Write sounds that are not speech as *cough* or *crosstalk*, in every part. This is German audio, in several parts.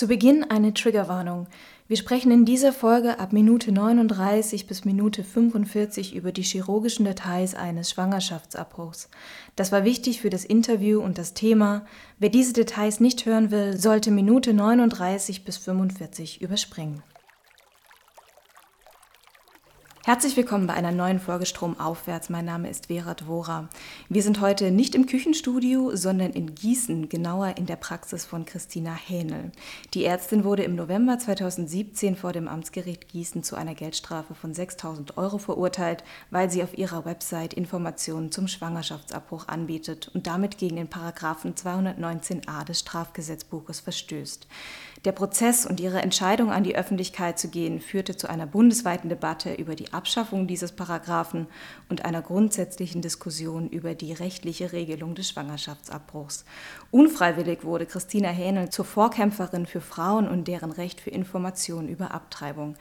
Zu Beginn eine Triggerwarnung. Wir sprechen in dieser Folge ab Minute 39 bis Minute 45 über die chirurgischen Details eines Schwangerschaftsabbruchs. Das war wichtig für das Interview und das Thema. Wer diese Details nicht hören will, sollte Minute 39 bis 45 überspringen. Herzlich willkommen bei einer neuen Folge Strom aufwärts. Mein Name ist Vera Dvora. Wir sind heute nicht im Küchenstudio, sondern in Gießen, genauer in der Praxis von Christina Hähnel. Die Ärztin wurde im November 2017 vor dem Amtsgericht Gießen zu einer Geldstrafe von 6000 Euro verurteilt, weil sie auf ihrer Website Informationen zum Schwangerschaftsabbruch anbietet und damit gegen den Paragraphen 219a des Strafgesetzbuches verstößt. Der Prozess und ihre Entscheidung, an die Öffentlichkeit zu gehen, führte zu einer bundesweiten Debatte über die Abschaffung dieses Paragraphen und einer grundsätzlichen Diskussion über die rechtliche Regelung des Schwangerschaftsabbruchs. Unfreiwillig wurde Christina Hähnel zur Vorkämpferin für Frauen und deren Recht für Informationen über Abtreibung.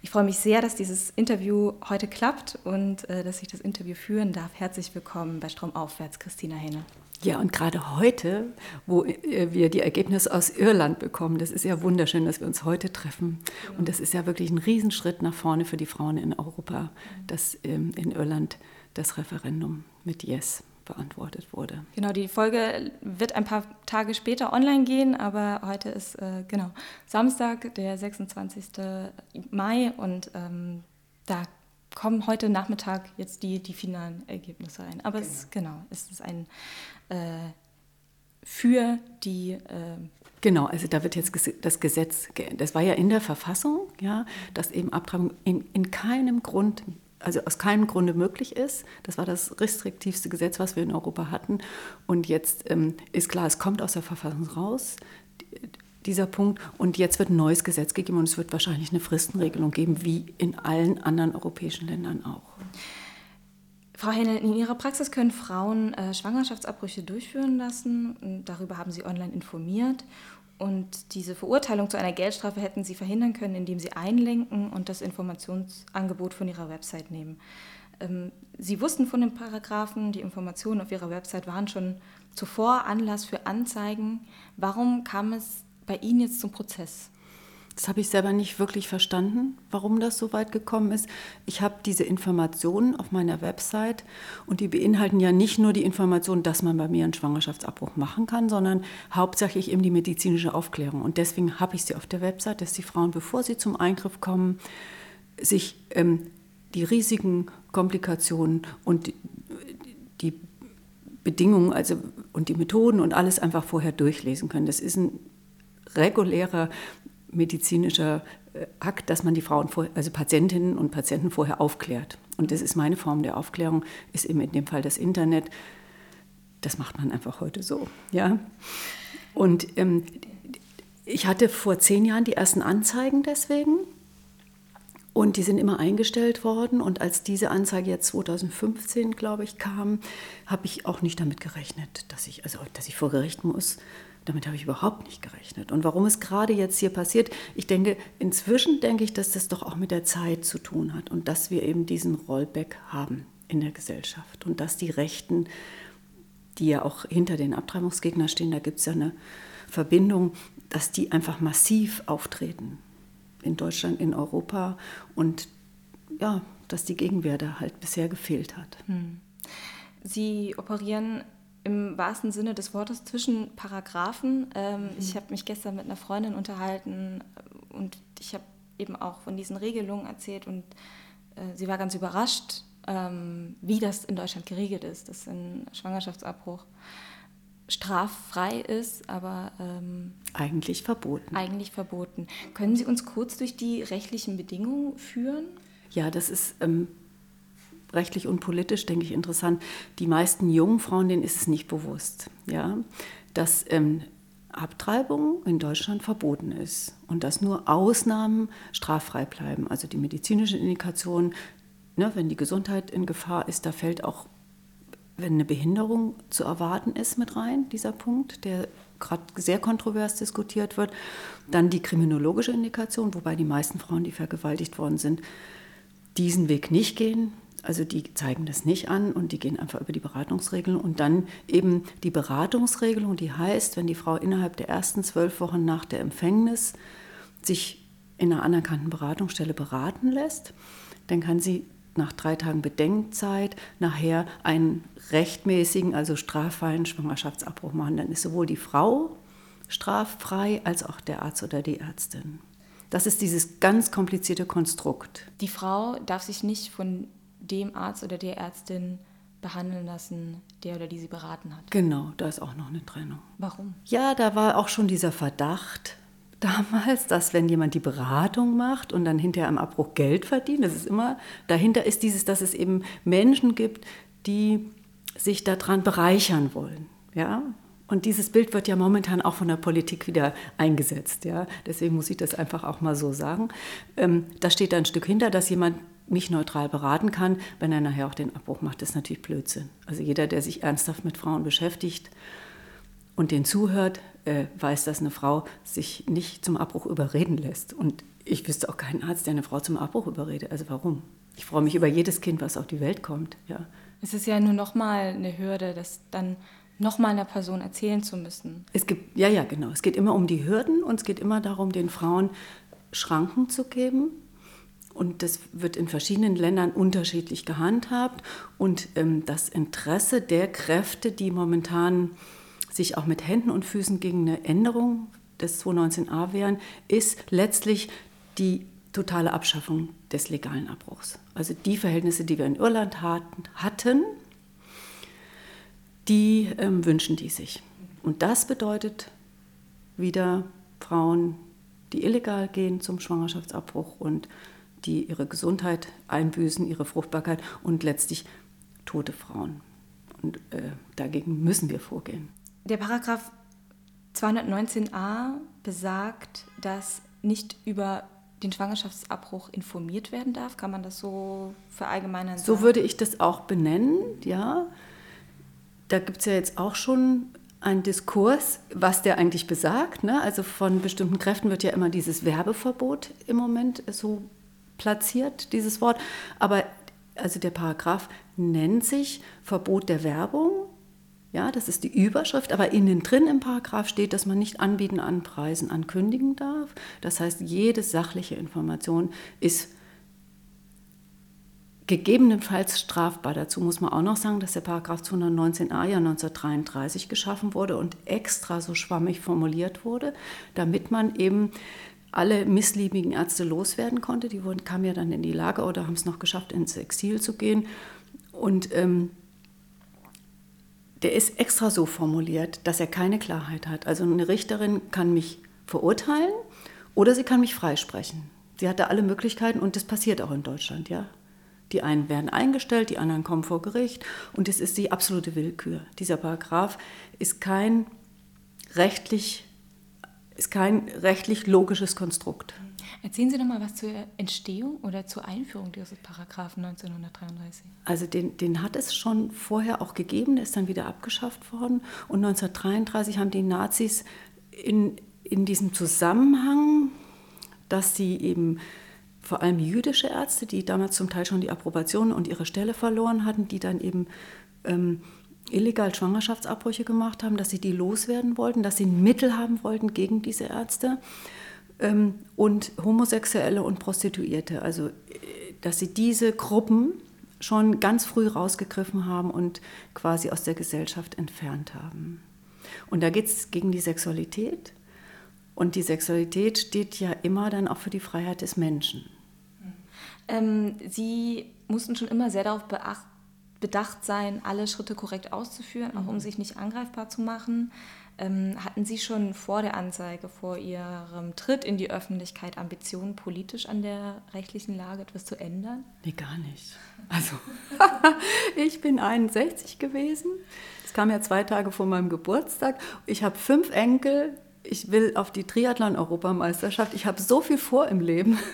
Ich freue mich sehr, dass dieses Interview heute klappt und äh, dass ich das Interview führen darf. Herzlich willkommen bei Stromaufwärts, Christina Hähnel. Ja, und gerade heute, wo äh, wir die Ergebnisse aus Irland bekommen, das ist ja wunderschön, dass wir uns heute treffen. Und das ist ja wirklich ein Riesenschritt nach vorne für die Frauen in Europa, dass ähm, in Irland das Referendum mit Yes beantwortet wurde. Genau, die Folge wird ein paar Tage später online gehen, aber heute ist äh, genau Samstag, der 26. Mai und ähm, da kommen heute Nachmittag jetzt die, die finalen Ergebnisse rein. Aber genau. es, genau, es ist ein äh, für die. Äh genau, also da wird jetzt das Gesetz, das war ja in der Verfassung, ja, dass eben Abtreibung in, in keinem Grund also aus keinem Grunde möglich ist. Das war das restriktivste Gesetz, was wir in Europa hatten. Und jetzt ähm, ist klar, es kommt aus der Verfassung raus, dieser Punkt. Und jetzt wird ein neues Gesetz gegeben und es wird wahrscheinlich eine Fristenregelung geben, wie in allen anderen europäischen Ländern auch. Frau Henne, in Ihrer Praxis können Frauen äh, Schwangerschaftsabbrüche durchführen lassen. Darüber haben Sie online informiert. Und diese Verurteilung zu einer Geldstrafe hätten Sie verhindern können, indem Sie einlenken und das Informationsangebot von Ihrer Website nehmen. Ähm, Sie wussten von den Paragraphen, die Informationen auf Ihrer Website waren schon zuvor Anlass für Anzeigen. Warum kam es bei Ihnen jetzt zum Prozess? Das habe ich selber nicht wirklich verstanden, warum das so weit gekommen ist. Ich habe diese Informationen auf meiner Website und die beinhalten ja nicht nur die Information, dass man bei mir einen Schwangerschaftsabbruch machen kann, sondern hauptsächlich eben die medizinische Aufklärung. Und deswegen habe ich sie auf der Website, dass die Frauen, bevor sie zum Eingriff kommen, sich ähm, die Risiken, Komplikationen und die Bedingungen also, und die Methoden und alles einfach vorher durchlesen können. Das ist ein regulärer medizinischer äh, Akt, dass man die Frauen, vor, also Patientinnen und Patienten vorher aufklärt. Und das ist meine Form der Aufklärung, ist eben in dem Fall das Internet. Das macht man einfach heute so. Ja? Und ähm, ich hatte vor zehn Jahren die ersten Anzeigen deswegen. Und die sind immer eingestellt worden. Und als diese Anzeige jetzt 2015, glaube ich, kam, habe ich auch nicht damit gerechnet, dass ich, also, dass ich vor Gericht muss. Damit habe ich überhaupt nicht gerechnet. Und warum es gerade jetzt hier passiert, ich denke, inzwischen denke ich, dass das doch auch mit der Zeit zu tun hat und dass wir eben diesen Rollback haben in der Gesellschaft und dass die Rechten, die ja auch hinter den Abtreibungsgegnern stehen, da gibt es ja eine Verbindung, dass die einfach massiv auftreten in Deutschland, in Europa und ja, dass die Gegenwehr da halt bisher gefehlt hat. Hm. Sie operieren im wahrsten Sinne des Wortes zwischen Paragraphen. Ähm, mhm. Ich habe mich gestern mit einer Freundin unterhalten und ich habe eben auch von diesen Regelungen erzählt und äh, sie war ganz überrascht, ähm, wie das in Deutschland geregelt ist, dass ein Schwangerschaftsabbruch straffrei ist, aber ähm, eigentlich verboten. Eigentlich verboten. Können Sie uns kurz durch die rechtlichen Bedingungen führen? Ja, das ist ähm, rechtlich und politisch, denke ich, interessant. Die meisten jungen Frauen, denen ist es nicht bewusst, ja, dass ähm, Abtreibung in Deutschland verboten ist und dass nur Ausnahmen straffrei bleiben. Also die medizinische Indikation, ne, wenn die Gesundheit in Gefahr ist, da fällt auch, wenn eine Behinderung zu erwarten ist, mit rein, dieser Punkt, der gerade sehr kontrovers diskutiert wird. Dann die kriminologische Indikation, wobei die meisten Frauen, die vergewaltigt worden sind, diesen Weg nicht gehen, Also die zeigen das nicht an und die gehen einfach über die Beratungsregelung. Und dann eben die Beratungsregelung, die heißt, wenn die Frau innerhalb der ersten zwölf Wochen nach der Empfängnis sich in einer anerkannten Beratungsstelle beraten lässt, dann kann sie nach drei Tagen Bedenkzeit nachher einen rechtmäßigen, also straffreien Schwangerschaftsabbruch machen. Dann ist sowohl die Frau straffrei als auch der Arzt oder die Ärztin. Das ist dieses ganz komplizierte Konstrukt. Die Frau darf sich nicht von dem Arzt oder der Ärztin behandeln lassen, der oder die sie beraten hat. Genau, da ist auch noch eine Trennung. Warum? Ja, da war auch schon dieser Verdacht *laughs* damals, dass wenn jemand die Beratung macht und dann hinterher am Abbruch Geld verdient, das ist immer, dahinter ist dieses, dass es eben Menschen gibt, die sich daran bereichern wollen. Ja, und dieses Bild wird ja momentan auch von der Politik wieder eingesetzt. Ja? Deswegen muss ich das einfach auch mal so sagen. Ähm, da steht da ein Stück hinter, dass jemand mich neutral beraten kann, wenn er nachher auch den Abbruch macht, ist natürlich Blödsinn. Also jeder, der sich ernsthaft mit Frauen beschäftigt und den zuhört, äh, weiß, dass eine Frau sich nicht zum Abbruch überreden lässt. Und ich wüsste auch keinen Arzt, der eine Frau zum Abbruch überredet. Also warum? Ich freue mich über jedes Kind, was auf die Welt kommt. Ja. Es ist ja nur noch mal eine Hürde, das dann noch mal einer Person erzählen zu müssen. Es gibt, ja, ja, genau. Es geht immer um die Hürden und es geht immer darum, den Frauen Schranken zu geben, und das wird in verschiedenen Ländern unterschiedlich gehandhabt. Und ähm, das Interesse der Kräfte, die momentan sich auch mit Händen und Füßen gegen eine Änderung des 219a wehren, ist letztlich die totale Abschaffung des legalen Abbruchs. Also die Verhältnisse, die wir in Irland hatten, die ähm, wünschen die sich. Und das bedeutet wieder Frauen, die illegal gehen zum Schwangerschaftsabbruch und die ihre Gesundheit einbüßen, ihre Fruchtbarkeit und letztlich tote Frauen. Und äh, dagegen müssen wir vorgehen. Der Paragraph 219a besagt, dass nicht über den Schwangerschaftsabbruch informiert werden darf. Kann man das so verallgemeinern? So würde ich das auch benennen, ja. Da gibt es ja jetzt auch schon einen Diskurs, was der eigentlich besagt. Ne? Also von bestimmten Kräften wird ja immer dieses Werbeverbot im Moment so platziert, dieses Wort. Aber also der Paragraph nennt sich Verbot der Werbung. Ja, das ist die Überschrift, aber innen drin im Paragraph steht, dass man nicht anbieten, anpreisen, ankündigen darf. Das heißt, jede sachliche Information ist gegebenenfalls strafbar. Dazu muss man auch noch sagen, dass der Paragraph 219a ja 1933 geschaffen wurde und extra so schwammig formuliert wurde, damit man eben alle missliebigen Ärzte loswerden konnte. Die wurden, kamen ja dann in die Lage oder haben es noch geschafft, ins Exil zu gehen. Und ähm, der ist extra so formuliert, dass er keine Klarheit hat. Also eine Richterin kann mich verurteilen oder sie kann mich freisprechen. Sie hat da alle Möglichkeiten und das passiert auch in Deutschland, ja. Die einen werden eingestellt, die anderen kommen vor Gericht und es ist die absolute Willkür. Dieser Paragraph ist kein rechtlich ist kein rechtlich logisches Konstrukt. Erzählen Sie doch mal was zur Entstehung oder zur Einführung dieses Paragraphen 1933. Also den, den hat es schon vorher auch gegeben, der ist dann wieder abgeschafft worden. Und 1933 haben die Nazis in, in diesem Zusammenhang, dass sie eben vor allem jüdische Ärzte, die damals zum Teil schon die Approbation und ihre Stelle verloren hatten, die dann eben ähm, illegal Schwangerschaftsabbrüche gemacht haben, dass sie die loswerden wollten, dass sie Mittel haben wollten gegen diese Ärzte ähm, und Homosexuelle und Prostituierte. Also, äh, dass sie diese Gruppen schon ganz früh rausgegriffen haben und quasi aus der Gesellschaft entfernt haben. Und da geht es gegen die Sexualität. Und die Sexualität steht ja immer dann auch für die Freiheit des Menschen. Ähm, Sie mussten schon immer sehr darauf beachten, bedacht sein, alle Schritte korrekt auszuführen, mhm. auch um mhm. sich nicht angreifbar zu machen. Ähm, hatten Sie schon vor der Anzeige, vor Ihrem Tritt in die Öffentlichkeit Ambitionen, politisch an der rechtlichen Lage etwas zu ändern? Nee, gar nicht. Also, *laughs* ich bin 61 gewesen. Es kam ja zwei Tage vor meinem Geburtstag. Ich habe fünf Enkel, ich will auf die Triathlon-Europameisterschaft. Ich habe so viel vor im Leben. *laughs*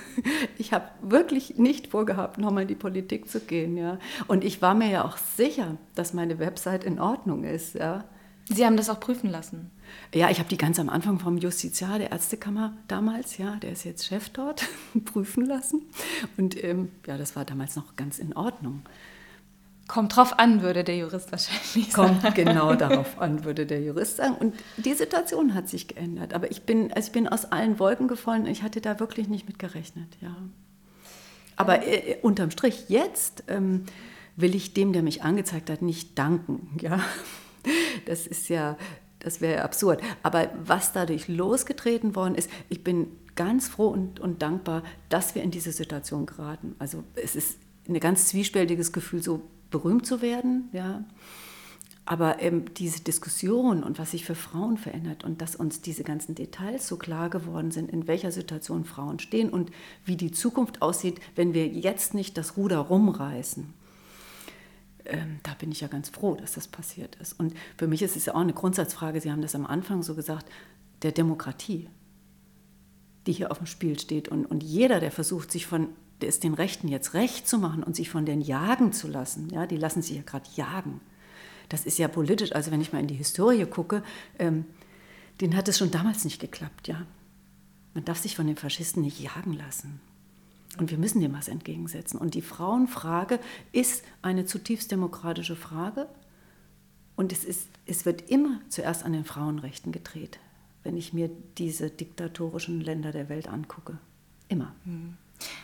Ich habe wirklich nicht vorgehabt, nochmal in die Politik zu gehen. Ja. Und ich war mir ja auch sicher, dass meine Website in Ordnung ist. Ja. Sie haben das auch prüfen lassen? Ja, ich habe die ganz am Anfang vom Justiziar der Ärztekammer damals, ja, der ist jetzt Chef dort, *laughs* prüfen lassen. Und ähm, ja, das war damals noch ganz in Ordnung. Kommt drauf an, würde der Jurist wahrscheinlich sagen. Kommt *laughs* genau darauf an, würde der Jurist sagen. Und die Situation hat sich geändert. Aber ich bin, also ich bin aus allen Wolken gefallen. Ich hatte da wirklich nicht mit gerechnet, ja. Aber äh, unterm Strich, jetzt ähm, will ich dem, der mich angezeigt hat, nicht danken, ja. Das ist ja, das wäre absurd. Aber was dadurch losgetreten worden ist, ich bin ganz froh und, und dankbar, dass wir in diese Situation geraten. Also es ist ein ganz zwiespältiges Gefühl, so berühmt zu werden, ja. Aber ähm, diese Diskussion und was sich für Frauen verändert und dass uns diese ganzen Details so klar geworden sind, in welcher Situation Frauen stehen und wie die Zukunft aussieht, wenn wir jetzt nicht das Ruder rumreißen ähm, da bin ich ja ganz froh, dass das passiert ist. Und für mich ist es ja auch eine Grundsatzfrage, Sie haben das am Anfang so gesagt, der Demokratie, die hier auf dem Spiel steht. Und, und jeder, der versucht, sich von es den Rechten jetzt recht zu machen und sich von denen jagen zu lassen, ja, die lassen sich ja gerade jagen. Das ist ja politisch, also wenn ich mal in die Historie gucke, ähm, denen hat es schon damals nicht geklappt, ja. Man darf sich von den Faschisten nicht jagen lassen. Und wir müssen dem was entgegensetzen. Und die Frauenfrage ist eine zutiefst demokratische Frage. Und es, ist, es wird immer zuerst an den Frauenrechten gedreht, wenn ich mir diese diktatorischen Länder der Welt angucke. Immer. Mhm.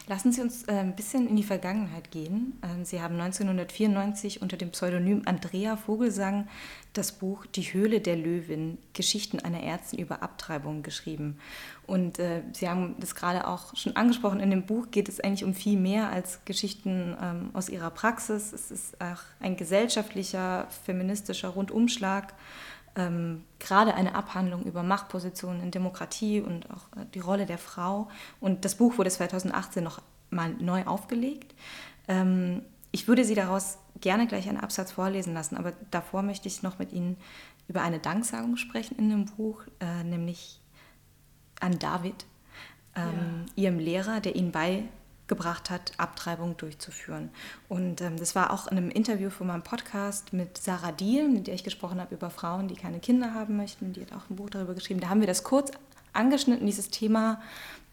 Lassen Sie uns äh, ein bisschen in die Vergangenheit gehen. Ähm, Sie haben 1994 unter dem Pseudonym Andrea Vogelsang das Buch Die Höhle der Löwin, Geschichten einer Ärztin über Abtreibung geschrieben. Und äh, Sie haben das gerade auch schon angesprochen, in dem Buch geht es eigentlich um viel mehr als Geschichten ähm, aus Ihrer Praxis. Es ist auch ein gesellschaftlicher, feministischer Rundumschlag ähm, gerade eine Abhandlung über Machtpositionen in Demokratie und auch äh, die Rolle der Frau. Und das Buch wurde 2018 noch mal neu aufgelegt. Ähm, ich würde Sie daraus gerne gleich einen Absatz vorlesen lassen, aber davor möchte ich noch mit Ihnen über eine Danksagung sprechen in dem Buch, äh, nämlich an David, ähm, ja. Ihrem Lehrer, der Ihnen bei gebracht hat, Abtreibung durchzuführen. Und ähm, das war auch in einem Interview für meinen Podcast mit Sarah Diel, mit der ich gesprochen habe über Frauen, die keine Kinder haben möchten. Die hat auch ein Buch darüber geschrieben. Da haben wir das kurz angeschnitten, dieses Thema,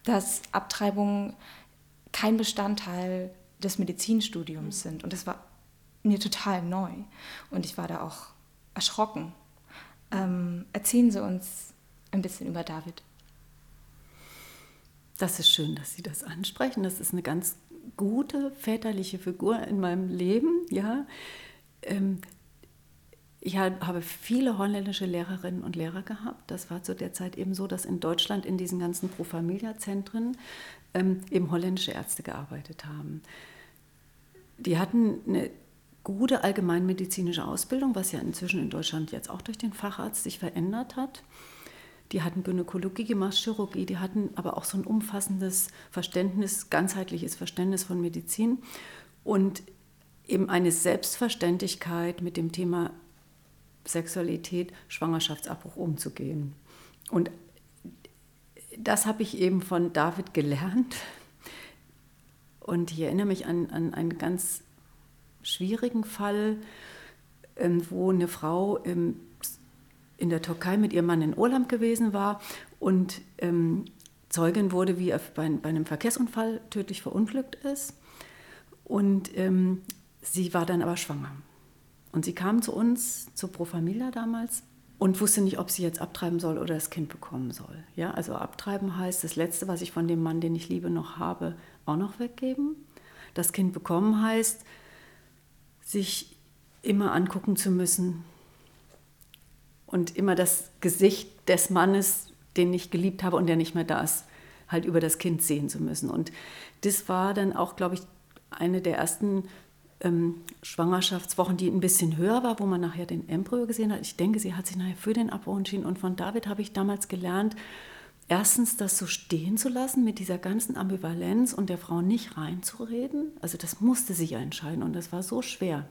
dass Abtreibungen kein Bestandteil des Medizinstudiums sind. Und das war mir total neu. Und ich war da auch erschrocken. Ähm, erzählen Sie uns ein bisschen über David. Das ist schön, dass Sie das ansprechen. Das ist eine ganz gute väterliche Figur in meinem Leben. Ja. Ähm, ich habe viele holländische Lehrerinnen und Lehrer gehabt. Das war zu der Zeit eben so, dass in Deutschland in diesen ganzen Pro Familia-Zentren ähm, eben holländische Ärzte gearbeitet haben. Die hatten eine gute allgemeinmedizinische Ausbildung, was ja inzwischen in Deutschland jetzt auch durch den Facharzt sich verändert hat die hatten Gynäkologie gemacht, Chirurgie, die hatten aber auch so ein umfassendes Verständnis, ganzheitliches Verständnis von Medizin und eben eine Selbstverständlichkeit mit dem Thema Sexualität, Schwangerschaftsabbruch umzugehen. Und das habe ich eben von David gelernt. Und ich erinnere mich an, an einen ganz schwierigen Fall, ähm, wo eine Frau in der Türkei mit ihrem Mann in Urlaub gewesen war und ähm, Zeugin wurde, wie er bei, bei, einem Verkehrsunfall tödlich verunglückt ist. Und ähm, sie war dann aber schwanger. Und sie kam zu uns, zu Pro Familia damals, und wusste nicht, ob sie jetzt abtreiben soll oder das Kind bekommen soll. Ja, also abtreiben heißt, das Letzte, was ich von dem Mann, den ich liebe, noch habe, auch noch weggeben. Das Kind bekommen heißt, sich immer angucken zu müssen, und immer das Gesicht des Mannes, den ich geliebt habe und der nicht mehr da ist, halt über das Kind sehen zu müssen. Und das war dann auch, glaube ich, eine der ersten ähm, Schwangerschaftswochen, die ein bisschen höher war, wo man nachher den Embryo gesehen hat. Ich denke, sie hat sich nachher für den Abbruch entschieden. Und von David habe ich damals gelernt, erstens das so stehen zu lassen mit dieser ganzen Ambivalenz und der Frau nicht reinzureden. Also das musste sie ja entscheiden und das war so schwer.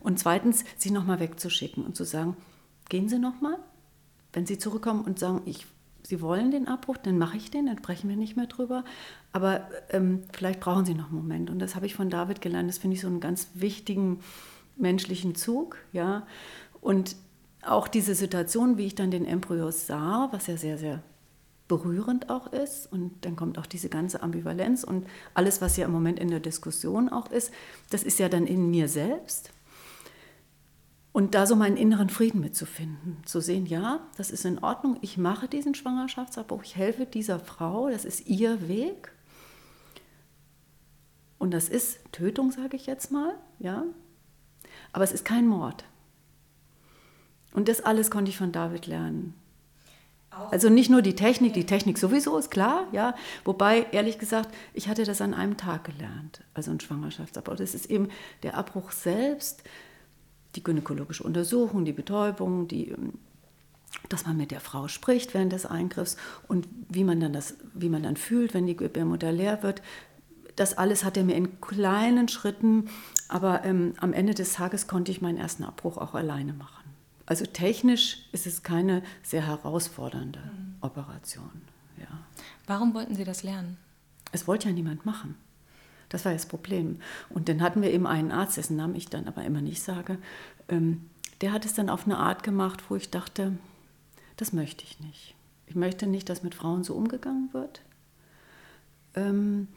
Und zweitens, sie nochmal wegzuschicken und zu sagen, gehen Sie nochmal. Wenn Sie zurückkommen und sagen, ich, Sie wollen den Abbruch, dann mache ich den, dann sprechen wir nicht mehr drüber. Aber ähm, vielleicht brauchen Sie noch einen Moment. Und das habe ich von David gelernt. Das finde ich so einen ganz wichtigen menschlichen Zug. Ja? Und auch diese Situation, wie ich dann den Embryo sah, was ja sehr, sehr berührend auch ist. Und dann kommt auch diese ganze Ambivalenz und alles, was ja im Moment in der Diskussion auch ist, das ist ja dann in mir selbst. Und da so meinen inneren Frieden mitzufinden, zu sehen, ja, das ist in Ordnung, ich mache diesen Schwangerschaftsabbruch, ich helfe dieser Frau, das ist ihr Weg. Und das ist Tötung, sage ich jetzt mal, ja. Aber es ist kein Mord. Und das alles konnte ich von David lernen. Also nicht nur die Technik, die Technik sowieso ist klar, ja. Wobei, ehrlich gesagt, ich hatte das an einem Tag gelernt, also ein Schwangerschaftsabbruch. Das ist eben der Abbruch selbst, die gynäkologische Untersuchung, die Betäubung, die, ähm, dass man mit der Frau spricht während des Eingriffs und wie man dann, das, wie man dann fühlt, wenn die Gebärmutter leer wird. Das alles hat er mir in kleinen Schritten, aber ähm, am Ende des Tages konnte ich meinen ersten Abbruch auch alleine machen. Also technisch ist es keine sehr herausfordernde mhm. Operation. Ja. Warum wollten Sie das lernen? Es wollte ja niemand machen. Das war das Problem. Und dann hatten wir eben einen Arzt, dessen Namen ich dann aber immer nicht sage, ähm, der hat es dann auf eine Art gemacht, wo ich dachte, das möchte ich nicht. Ich möchte nicht, dass mit Frauen so umgegangen wird. Ähm,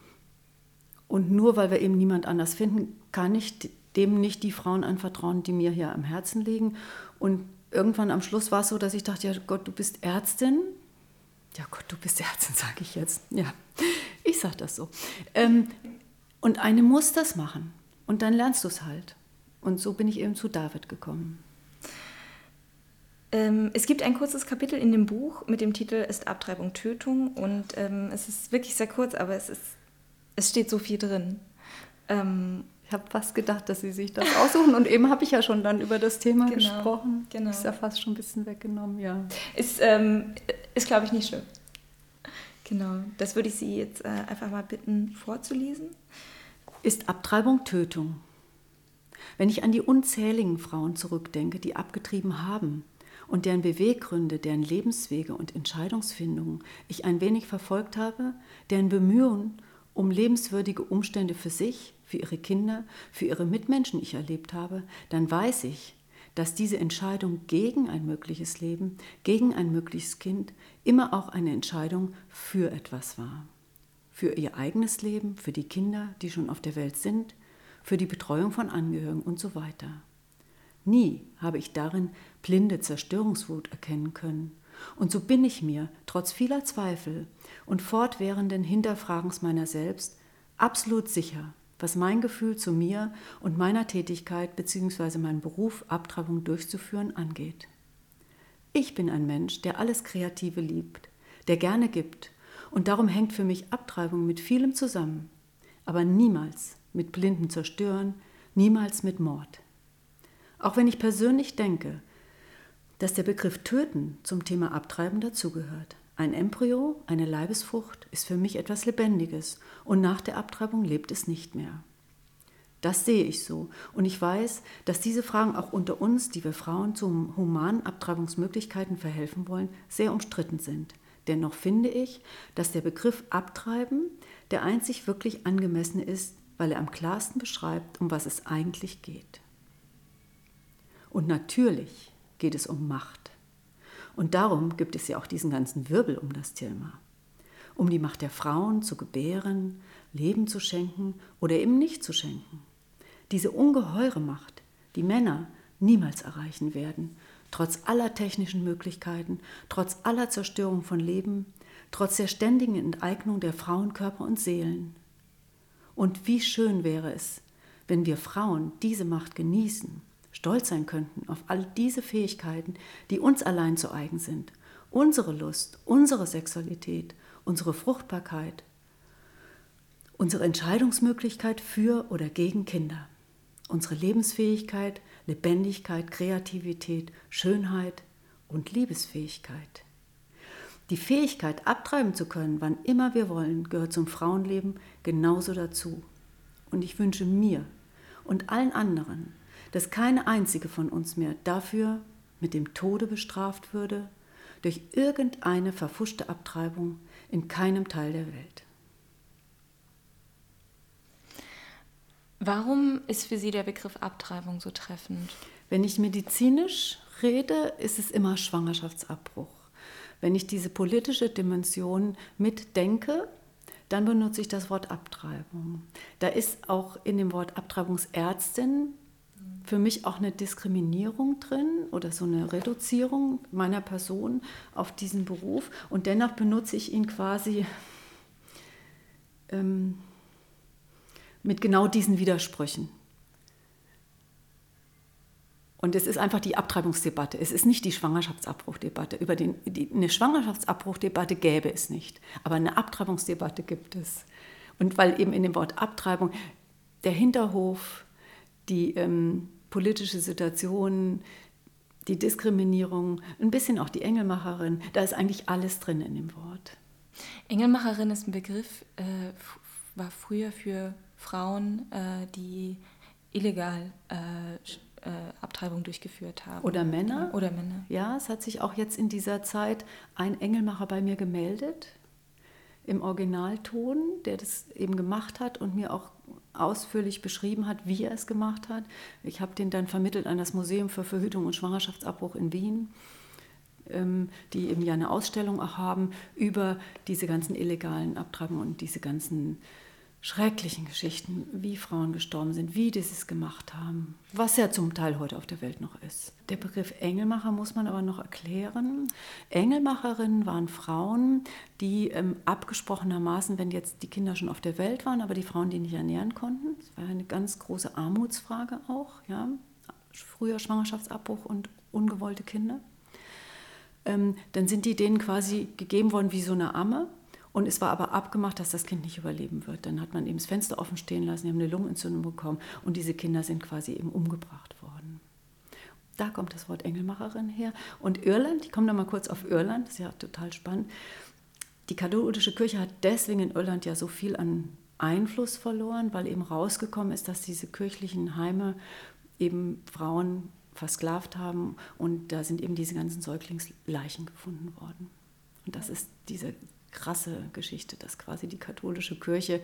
und nur weil wir eben niemand anders finden, kann ich dem nicht die Frauen anvertrauen, die mir hier am Herzen liegen. Und irgendwann am Schluss war es so, dass ich dachte, ja Gott, du bist Ärztin. Ja Gott, du bist Ärztin, *laughs* sage ich jetzt. Ja, ich sage das so. Ähm, und eine muss das machen. Und dann lernst du es halt. Und so bin ich eben zu David gekommen. Ähm, es gibt ein kurzes Kapitel in dem Buch mit dem Titel Ist Abtreibung Tötung? Und ähm, es ist wirklich sehr kurz, aber es, ist, es steht so viel drin. Ähm, ich habe fast gedacht, dass Sie sich das *laughs* aussuchen. Und eben habe ich ja schon dann über das Thema genau, gesprochen. Genau. Ist ja fast schon ein bisschen weggenommen, ja. Ist, ähm, ist glaube ich, nicht schlimm. Genau, das würde ich Sie jetzt äh, einfach mal bitten vorzulesen. Ist Abtreibung Tötung? Wenn ich an die unzähligen Frauen zurückdenke, die abgetrieben haben und deren Beweggründe, deren Lebenswege und Entscheidungsfindungen ich ein wenig verfolgt habe, deren Bemühungen um lebenswürdige Umstände für sich, für ihre Kinder, für ihre Mitmenschen ich erlebt habe, dann weiß ich, dass diese Entscheidung gegen ein mögliches Leben, gegen ein mögliches Kind immer auch eine Entscheidung für etwas war. Für ihr eigenes Leben, für die Kinder, die schon auf der Welt sind, für die Betreuung von Angehörigen und so weiter. Nie habe ich darin blinde Zerstörungswut erkennen können. Und so bin ich mir, trotz vieler Zweifel und fortwährenden Hinterfragens meiner selbst, absolut sicher, was mein Gefühl zu mir und meiner Tätigkeit bzw. meinem Beruf Abtreibung durchzuführen angeht. Ich bin ein Mensch, der alles Kreative liebt, der gerne gibt und darum hängt für mich Abtreibung mit vielem zusammen, aber niemals mit blinden Zerstören, niemals mit Mord. Auch wenn ich persönlich denke, dass der Begriff Töten zum Thema Abtreiben dazugehört. Ein Embryo, eine Leibesfrucht, ist für mich etwas Lebendiges und nach der Abtreibung lebt es nicht mehr. Das sehe ich so. Und ich weiß, dass diese Fragen auch unter uns, die wir Frauen zu humanen Abtreibungsmöglichkeiten verhelfen wollen, sehr umstritten sind. Dennoch finde ich, dass der Begriff Abtreiben der einzig wirklich angemessene ist, weil er am klarsten beschreibt, um was es eigentlich geht. Und natürlich geht es um Macht. Und darum gibt es ja auch diesen ganzen Wirbel um das Thema. Um die Macht der Frauen zu gebären, Leben zu schenken oder eben nicht zu schenken. Diese ungeheure Macht, die Männer niemals erreichen werden, trotz aller technischen Möglichkeiten, trotz aller Zerstörung von Leben, trotz der ständigen Enteignung der Frauenkörper und Seelen. Und wie schön wäre es, wenn wir Frauen diese Macht genießen stolz sein könnten auf all diese Fähigkeiten, die uns allein zu eigen sind. Unsere Lust, unsere Sexualität, unsere Fruchtbarkeit, unsere Entscheidungsmöglichkeit für oder gegen Kinder, unsere Lebensfähigkeit, Lebendigkeit, Kreativität, Schönheit und Liebesfähigkeit. Die Fähigkeit, abtreiben zu können, wann immer wir wollen, gehört zum Frauenleben genauso dazu. Und ich wünsche mir und allen anderen, dass keine einzige von uns mehr dafür mit dem Tode bestraft würde, durch irgendeine verfuschte Abtreibung in keinem Teil der Welt. Warum ist für Sie der Begriff Abtreibung so treffend? Wenn ich medizinisch rede, ist es immer Schwangerschaftsabbruch. Wenn ich diese politische Dimension mitdenke, dann benutze ich das Wort Abtreibung. Da ist auch in dem Wort Abtreibungsärztin für mich auch eine Diskriminierung drin oder so eine Reduzierung meiner Person auf diesen Beruf. Und dennoch benutze ich ihn quasi ähm, mit genau diesen Widersprüchen. Und es ist einfach die Abtreibungsdebatte. Es ist nicht die Schwangerschaftsabbruchdebatte. Über den, die, eine Schwangerschaftsabbruchdebatte gäbe es nicht. Aber eine Abtreibungsdebatte gibt es. Und weil eben in dem Wort Abtreibung der Hinterhof, die ähm, politische Situation, die Diskriminierung, ein bisschen auch die Engelmacherin, da ist eigentlich alles drin in dem Wort. Engelmacherin ist ein Begriff, äh, war früher für Frauen, äh, die illegal äh, äh, Abtreibung durchgeführt haben. Oder Männer. Oder Männer. Ja, es hat sich auch jetzt in dieser Zeit ein Engelmacher bei mir gemeldet, im Originalton, der das eben gemacht hat und mir auch ausführlich beschrieben hat, wie er es gemacht hat. Ich habe den dann vermittelt an das Museum für Verhütung und Schwangerschaftsabbruch in Wien, ähm, die eben ja eine Ausstellung auch haben über diese ganzen illegalen Abtreibungen und diese ganzen schrecklichen Geschichten, wie Frauen gestorben sind, wie die es gemacht haben, was ja zum Teil heute auf der Welt noch ist. Der Begriff Engelmacher muss man aber noch erklären. Engelmacherinnen waren Frauen, die ähm, abgesprochenermaßen, wenn jetzt die Kinder schon auf der Welt waren, aber die Frauen die nicht ernähren konnten, das war eine ganz große Armutsfrage auch, ja, früher Schwangerschaftsabbruch und ungewollte Kinder, ähm, dann sind die denen quasi gegeben worden wie so eine Amme und es war aber abgemacht, dass das Kind nicht überleben wird. Dann hat man eben das Fenster offen stehen lassen, die haben eine Lungenentzündung bekommen und diese Kinder sind quasi eben umgebracht worden. Da kommt das Wort Engelmacherin her. Und Irland, ich komme da mal kurz auf Irland, das ist ja total spannend. Die katholische Kirche hat deswegen in Irland ja so viel an Einfluss verloren, weil eben rausgekommen ist, dass diese kirchlichen Heime eben Frauen versklavt haben und da sind eben diese ganzen Säuglingsleichen gefunden worden. Und das ist diese krasse Geschichte, dass quasi die katholische Kirche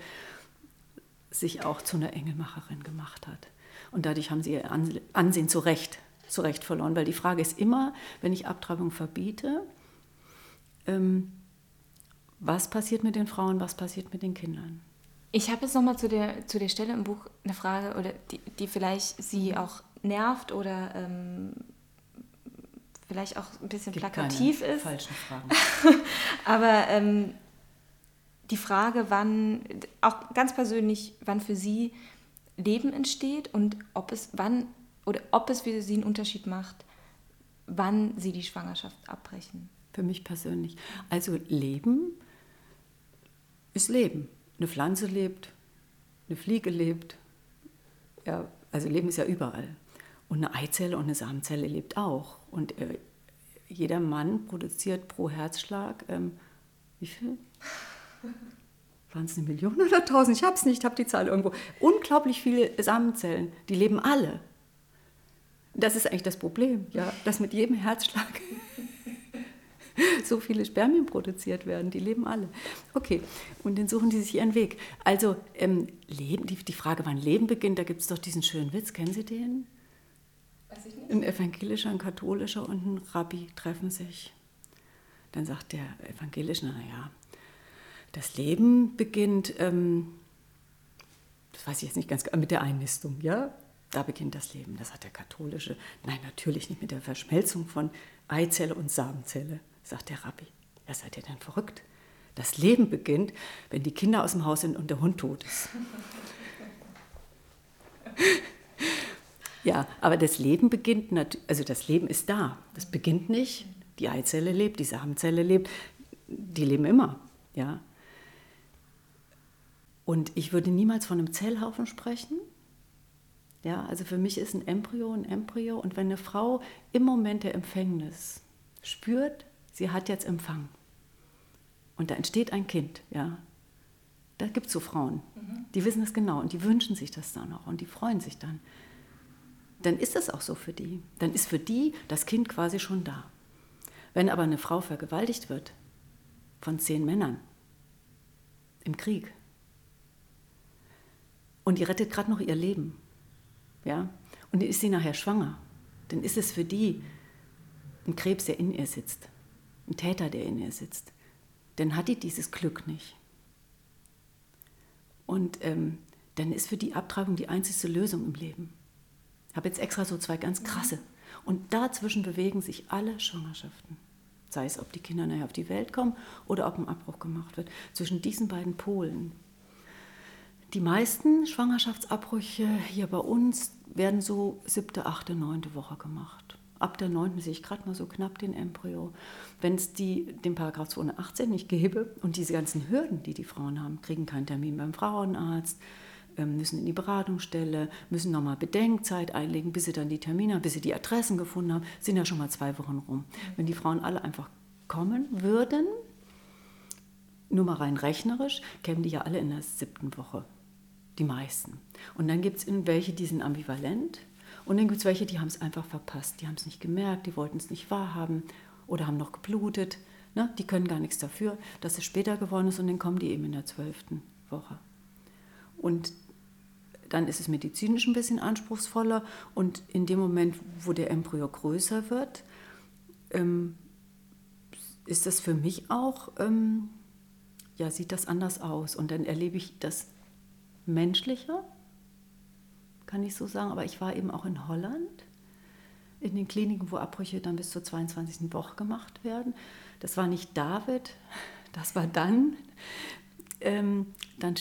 sich auch zu einer Engelmacherin gemacht hat. Und dadurch haben sie ihr Ansehen zu Recht, zu Recht verloren, weil die Frage ist immer, wenn ich Abtreibung verbiete, ähm, was passiert mit den Frauen, was passiert mit den Kindern? Ich habe jetzt nochmal zu der, zu der Stelle im Buch eine Frage, oder die, die vielleicht Sie auch nervt oder ähm, vielleicht auch ein bisschen Gibt plakativ ist. Falschen Fragen. *laughs* Aber ähm, die Frage, wann, auch ganz persönlich, wann für Sie Leben entsteht und ob es wann oder ob es für Sie einen Unterschied macht, wann Sie die Schwangerschaft abbrechen. Für mich persönlich. Also Leben ist Leben. Eine Pflanze lebt, eine Fliege lebt. Ja, also Leben ist ja überall. Und eine Eizelle und eine Samenzelle lebt auch. Und äh, jeder Mann produziert pro Herzschlag, ähm, wie viel? *laughs* Waren es eine Million oder tausend? Ich habe es nicht, habe die Zahl irgendwo. Unglaublich viele Samenzellen, die leben alle. Das ist eigentlich das Problem, ja, dass mit jedem Herzschlag *laughs* so viele Spermien produziert werden. Die leben alle. Okay, und dann suchen die sich ihren Weg. Also, ähm, Leben, die, die Frage, wann Leben beginnt, da gibt es doch diesen schönen Witz. Kennen Sie den? Ein evangelischer, ein katholischer und ein Rabbi treffen sich. Dann sagt der evangelische, naja, das Leben beginnt, ähm, das weiß ich jetzt nicht ganz, mit der Einnistung, ja? Da beginnt das Leben. Das hat der katholische. Nein, natürlich nicht mit der Verschmelzung von Eizelle und Samenzelle, sagt der Rabbi. Ja, seid ihr denn verrückt? Das Leben beginnt, wenn die Kinder aus dem Haus sind und der Hund tot ist. *laughs* *laughs* Ja, aber das Leben beginnt, also das Leben ist da. Das beginnt nicht. Die Eizelle lebt, die Samenzelle lebt. Die leben immer. Ja. Und ich würde niemals von einem Zellhaufen sprechen. Ja, also für mich ist ein Embryo ein Embryo. Und wenn eine Frau im Moment der Empfängnis spürt, sie hat jetzt Empfang und da entsteht ein Kind, ja, da gibt es so Frauen, mhm. die wissen das genau und die wünschen sich das dann auch und die freuen sich dann dann ist es auch so für die. Dann ist für die das Kind quasi schon da. Wenn aber eine Frau vergewaltigt wird von zehn Männern im Krieg und die rettet gerade noch ihr Leben, ja, und ist sie nachher schwanger, dann ist es für die ein Krebs, der in ihr sitzt, ein Täter, der in ihr sitzt, dann hat die dieses Glück nicht. Und ähm, dann ist für die Abtreibung die einzigste Lösung im Leben. Habe jetzt extra so zwei ganz krasse. Und dazwischen bewegen sich alle Schwangerschaften. Sei es, ob die Kinder nachher auf die Welt kommen oder ob ein Abbruch gemacht wird. Zwischen diesen beiden Polen. Die meisten Schwangerschaftsabbrüche hier bei uns werden so siebte, achte, neunte Woche gemacht. Ab der neunten sehe ich gerade mal so knapp den Embryo. Wenn es den Paragraph 218 nicht gäbe und diese ganzen Hürden, die die Frauen haben, kriegen keinen Termin beim Frauenarzt, müssen in die Beratungsstelle, müssen nochmal Bedenkzeit einlegen, bis sie dann die Termine haben, bis sie die Adressen gefunden haben, sind ja schon mal zwei Wochen rum. Wenn die Frauen alle einfach kommen würden, nur mal rein rechnerisch, kämen die ja alle in der siebten Woche. Die meisten. Und dann gibt es welche, die sind ambivalent. Und dann gibt es welche, die haben es einfach verpasst. Die haben es nicht gemerkt, die wollten es nicht wahrhaben oder haben noch geblutet. Ne? Die können gar nichts dafür, dass es später geworden ist und dann kommen die eben in der zwölften Woche. Und dann ist es medizinisch ein bisschen anspruchsvoller und in dem Moment, wo der Embryo größer wird, ähm, ist das für mich auch, ähm, ja, sieht das anders aus und dann erlebe ich das menschlicher, kann ich so sagen, aber ich war eben auch in Holland in den Kliniken, wo Abbrüche dann bis zur 22. Woche gemacht werden. Das war nicht David, *laughs* das war dann, ähm, dann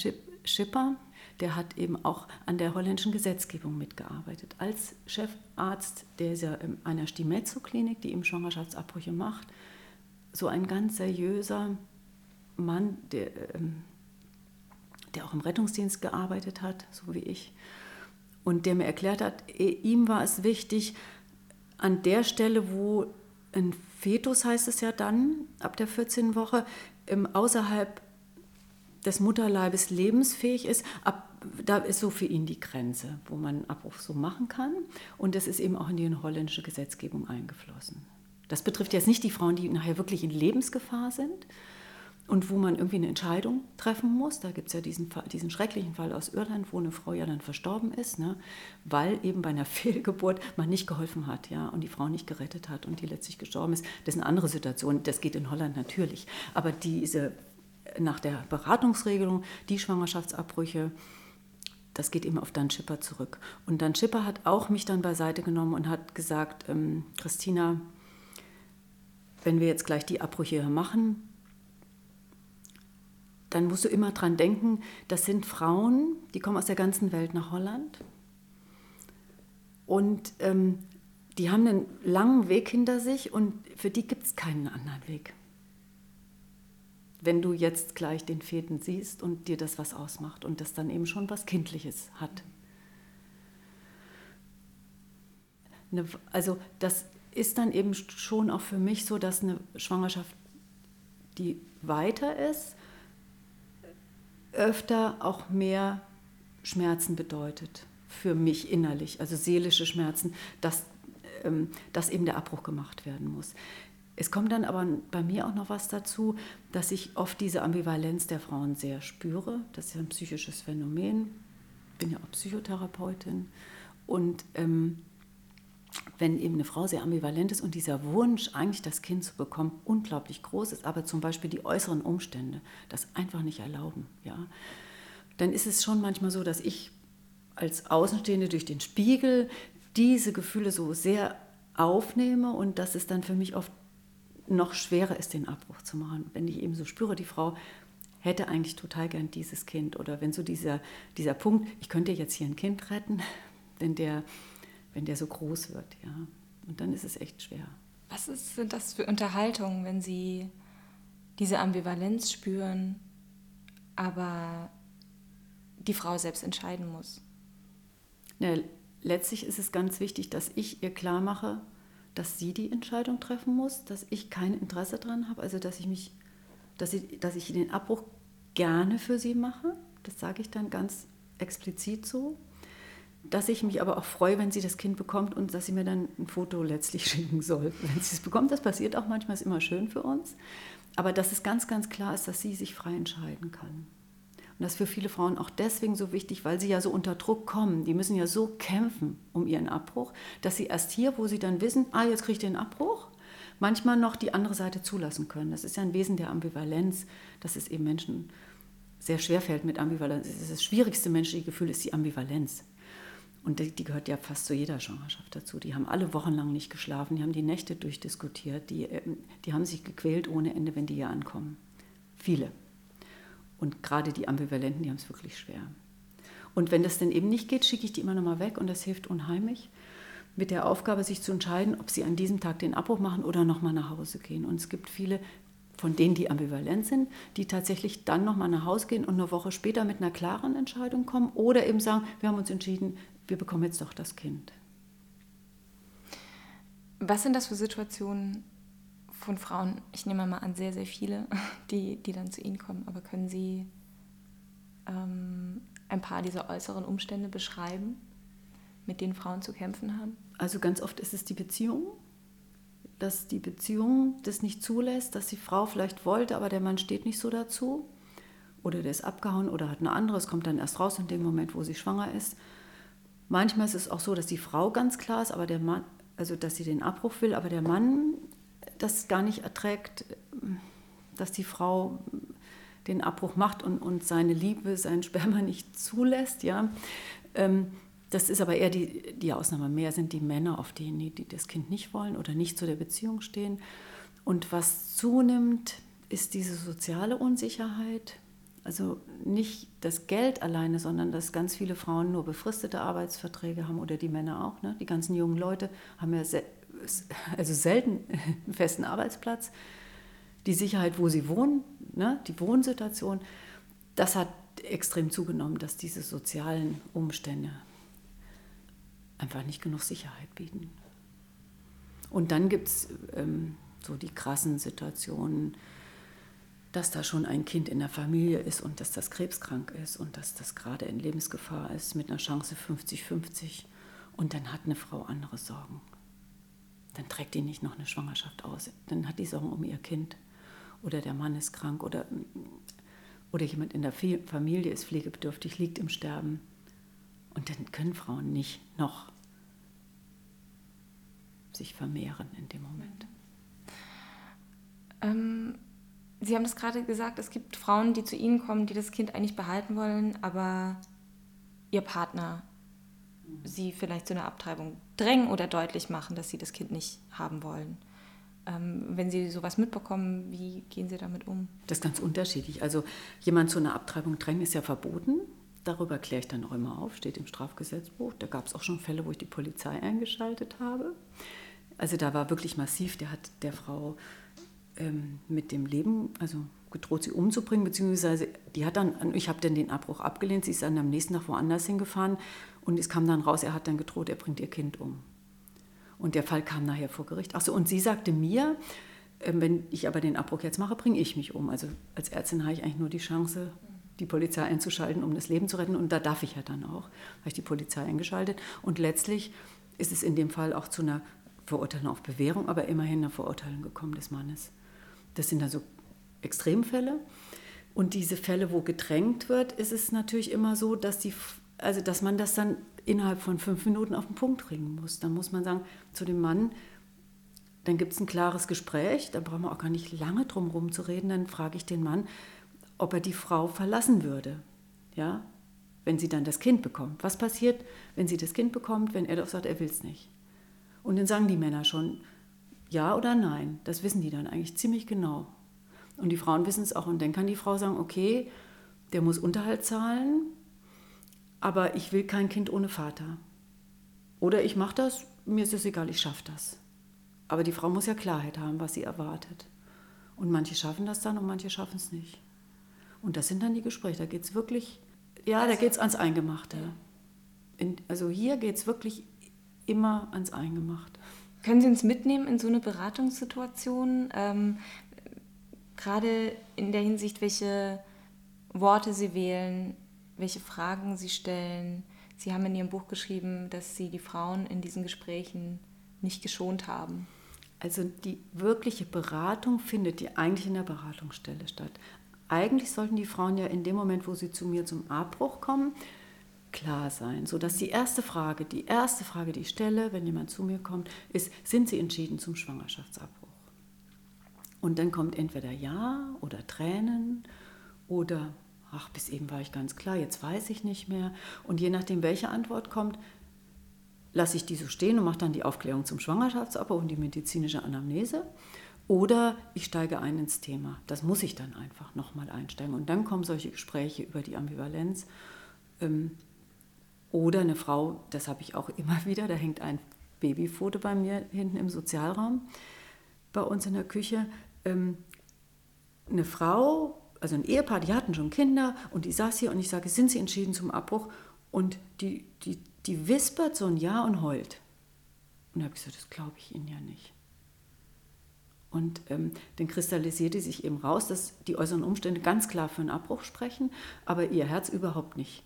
Schipper, der hat eben auch an der holländischen Gesetzgebung mitgearbeitet. Als Chefarzt dieser einer Stimezzo-Klinik, die eben Schwangerschaftsabbrüche macht, so ein ganz seriöser Mann, der, ähm, der auch im Rettungsdienst gearbeitet hat, so wie ich, und der mir erklärt hat, eh, ihm war es wichtig, an der Stelle, wo ein Fetus heißt es ja dann, ab der 14. Woche, außerhalb des Mutterleibes lebensfähig ist, ab, da ist so für ihn die Grenze, wo man einen Abbruch so machen kann. Und das ist eben auch in die holländische Gesetzgebung eingeflossen. Das betrifft jetzt nicht die Frauen, die nachher wirklich in Lebensgefahr sind und wo man irgendwie eine Entscheidung treffen muss. Da gibt es ja diesen, diesen schrecklichen Fall aus Irland, wo eine Frau ja dann verstorben ist, ne, weil eben bei einer *laughs* Fehlgeburt man nicht geholfen hat ja, und die Frau nicht gerettet hat und die letztlich gestorben ist. Das ist eine andere Situation. Das geht in Holland natürlich. Aber diese nach der Beratungsregelung, die Schwangerschaftsabbrüche, das geht eben auf Dan Schipper zurück. Und Dan Schipper hat auch mich dann beiseite genommen und hat gesagt, ähm, Christina, wenn wir jetzt gleich die Abbrüche machen, dann musst du immer dran denken, das sind Frauen, die kommen aus der ganzen Welt nach Holland. Und ähm, die haben einen langen Weg hinter sich und für die gibt es keinen anderen Weg wenn du jetzt gleich den Feten siehst und dir das was ausmacht und das dann eben schon was Kindliches hat. also das ist dann eben schon auch für mich so, dass eine Schwangerschaft, die weiter ist, öfter auch mehr Schmerzen bedeutet für mich innerlich, also seelische Schmerzen, dass, ähm, dass eben der Abbruch gemacht werden muss. Es kommt dann aber bei mir auch noch was dazu, dass ich oft diese Ambivalenz der Frauen sehr spüre. Das ist ja ein psychisches Phänomen. Ich bin ja auch Psychotherapeutin. Und ähm, wenn eben eine Frau sehr ambivalent ist und dieser Wunsch, eigentlich das Kind zu bekommen, unglaublich groß ist, aber zum Beispiel die äußeren Umstände das einfach nicht erlauben, ja, dann ist es schon manchmal so, dass ich als Außenstehende durch den Spiegel diese Gefühle so sehr aufnehme und dass es dann für mich oft noch schwerer ist, den Abbruch zu machen. Wenn ich eben so spüre, die Frau hätte eigentlich total gern dieses Kind oder wenn so dieser, dieser Punkt, ich könnte jetzt hier ein Kind retten, *laughs* wenn der, wenn der so groß wird, ja. Und dann ist es echt schwer. Was ist, sind das für Unterhaltungen, wenn Sie diese Ambivalenz spüren, aber die Frau selbst entscheiden muss? Ja, letztlich ist es ganz wichtig, dass ich ihr klar mache, dass sie die Entscheidung treffen muss, dass ich kein Interesse daran habe, also dass ich mich, dass ich, dass ich den Abbruch gerne für sie mache. Das sage ich dann ganz explizit so. Dass ich mich aber auch freue, wenn sie das Kind bekommt und dass sie mir dann ein Foto letztlich *laughs* schicken soll. Wenn sie es bekommt, das passiert auch manchmal, ist immer schön für uns. Aber dass es ganz, ganz klar ist, dass sie sich frei entscheiden kann. Und das ist für viele Frauen auch deswegen so wichtig, weil sie ja so unter Druck kommen. Die müssen ja so kämpfen um ihren Abbruch, dass sie erst hier, wo sie dann wissen, ah, jetzt kriege ich den Abbruch, manchmal noch die andere Seite zulassen können. Das ist ja ein Wesen der Ambivalenz, dass es eben Menschen sehr schwer fällt mit Ambivalenz. Das schwierigste menschliche Gefühl ist die Ambivalenz. Und die, die, gehört ja fast zu jeder Schwangerschaft dazu. Die haben alle wochenlang nicht geschlafen, die haben die Nächte durchdiskutiert, die, ähm, die haben sich gequält ohne Ende, wenn die hier ankommen. Viele. Und gerade die Ambivalenten, die haben es wirklich schwer. Und wenn das dann eben nicht geht, schicke ich die immer noch mal weg und das hilft unheimlich. Mit der Aufgabe, sich zu entscheiden, ob sie an diesem Tag den Abbruch machen oder noch mal nach Hause gehen. Und es gibt viele von denen, die ambivalent sind, die tatsächlich dann noch mal nach Hause gehen und eine Woche später mit einer klaren Entscheidung kommen oder eben sagen, wir haben uns entschieden, wir bekommen jetzt doch das Kind. Was sind das für Situationen von Frauen? Ich nehme mal an, sehr, sehr viele, *laughs* die, die dann zu Ihnen kommen. Aber können Sie ähm, ein paar dieser äußeren Umstände beschreiben, mit denen Frauen zu kämpfen haben? Also ganz oft ist es die Beziehung, dass die Beziehung das nicht zulässt, dass die Frau vielleicht wollte, aber der Mann steht nicht so dazu. Oder der ist abgehauen oder hat eine andere, es kommt dann erst raus in dem Moment, wo sie schwanger ist. Manchmal ist es auch so, dass die Frau ganz klar ist, aber der Mann, also dass sie den Abbruch will, aber der Mann das gar nicht erträgt, dass die Frau den Abbruch macht und, und seine Liebe, sein Sperma nicht zulässt. Ja. Ähm, das ist aber eher die, die Ausnahme. Mehr sind die Männer auf denen, die das Kind nicht wollen oder nicht zu der Beziehung stehen. Und was zunimmt, ist diese soziale Unsicherheit, also nicht das Geld alleine, sondern dass ganz viele Frauen nur befristete Arbeitsverträge haben oder die Männer auch. Ne? Die ganzen jungen Leute haben ja also selten einen *laughs* festen Arbeitsplatz. Die Sicherheit, wo sie wohnen, ne? die Wohnsituation, das hat extrem zugenommen, dass diese sozialen Umstände einfach nicht genug Sicherheit bieten. Und dann gibt es ähm, so die krassen Situationen, dass da schon ein Kind in der Familie ist und dass das krebskrank ist und dass das gerade in Lebensgefahr ist mit einer Chance 50-50 und dann hat eine Frau andere Sorgen. Dann trägt die nicht noch eine Schwangerschaft aus, dann hat die Sorgen um ihr Kind oder der Mann ist krank oder, oder jemand in der Familie ist pflegebedürftig, liegt im Sterben. Und dann können Frauen nicht noch sich vermehren in dem Moment. Ähm, Sie haben das gerade gesagt, es gibt Frauen, die zu Ihnen kommen, die das Kind eigentlich behalten wollen, aber Ihr Partner sie vielleicht zu einer Abtreibung drängen oder deutlich machen, dass sie das Kind nicht haben wollen. Ähm, wenn Sie sowas mitbekommen, wie gehen Sie damit um? Das ist ganz unterschiedlich. Also jemand zu einer Abtreibung drängen ist ja verboten. Darüber kläre ich dann auch immer auf, steht im Strafgesetzbuch. Da gab es auch schon Fälle, wo ich die Polizei eingeschaltet habe. Also da war wirklich massiv, der hat der Frau ähm, mit dem Leben, also gedroht, sie umzubringen, beziehungsweise die hat dann, ich habe dann den Abbruch abgelehnt, sie ist dann am nächsten Tag woanders hingefahren und es kam dann raus, er hat dann gedroht, er bringt ihr Kind um. Und der Fall kam nachher vor Gericht. Achso, und sie sagte mir, äh, wenn ich aber den Abbruch jetzt mache, bringe ich mich um. Also als Ärztin habe ich eigentlich nur die Chance, die Polizei einzuschalten, um das Leben zu retten. Und da darf ich ja dann auch, habe ich die Polizei eingeschaltet. Und letztlich ist es in dem Fall auch zu einer Verurteilung auf Bewährung, aber immerhin einer Verurteilung gekommen des Mannes. Das sind also Extremfälle. Und diese Fälle, wo gedrängt wird, ist es natürlich immer so, dass, die, also dass man das dann innerhalb von fünf Minuten auf den Punkt bringen muss. Dann muss man sagen zu dem Mann, dann gibt es ein klares Gespräch, da brauchen wir auch gar nicht lange drum herum zu reden, dann frage ich den Mann, ob er die Frau verlassen würde, ja, wenn sie dann das Kind bekommt. Was passiert, wenn sie das Kind bekommt, wenn er doch sagt, er will es nicht? Und dann sagen die Männer schon, ja oder nein. Das wissen die dann eigentlich ziemlich genau. Und die Frauen wissen es auch. Und dann kann die Frau sagen, okay, der muss Unterhalt zahlen, aber ich will kein Kind ohne Vater. Oder ich mache das, mir ist es egal, ich schaffe das. Aber die Frau muss ja Klarheit haben, was sie erwartet. Und manche schaffen das dann und manche schaffen es nicht. Und das sind dann die Gespräche. Da geht es wirklich, ja, da geht es ans Eingemachte. In, also hier geht es wirklich immer ans Eingemachte. Können Sie uns mitnehmen in so eine Beratungssituation? Ähm, gerade in der Hinsicht, welche Worte Sie wählen, welche Fragen Sie stellen. Sie haben in Ihrem Buch geschrieben, dass Sie die Frauen in diesen Gesprächen nicht geschont haben. Also die wirkliche Beratung findet die eigentlich in der Beratungsstelle statt. Eigentlich sollten die Frauen ja in dem Moment, wo sie zu mir zum Abbruch kommen, klar sein, sodass die erste Frage, die erste Frage, die ich stelle, wenn jemand zu mir kommt, ist, sind Sie entschieden zum Schwangerschaftsabbruch? Und dann kommt entweder Ja oder Tränen oder ach, bis eben war ich ganz klar, jetzt weiß ich nicht mehr. Und je nachdem, welche Antwort kommt, lasse ich die so stehen und mache dann die Aufklärung zum Schwangerschaftsabbau und die medizinische Anamnese. Oder ich steige ein ins Thema. Das muss ich dann einfach nochmal einsteigen. Und dann kommen solche Gespräche über die Ambivalenz. Ähm, oder eine Frau, das habe ich auch *laughs* immer wieder, da hängt ein Babyfoto bei mir hinten im Sozialraum, bei uns in der Küche. Ähm, eine Frau, also ein Ehepaar, die hatten schon Kinder und die saß hier und ich sage, sind Sie entschieden zum Abbruch? Und die, die, die wispert so ein Ja und heult. Und da habe ich gesagt, das glaube ich Ihnen ja nicht. Und ähm, dann kristallisierte sich eben raus, dass die äußeren Umstände ganz klar für einen Abbruch sprechen, aber ihr Herz überhaupt nicht.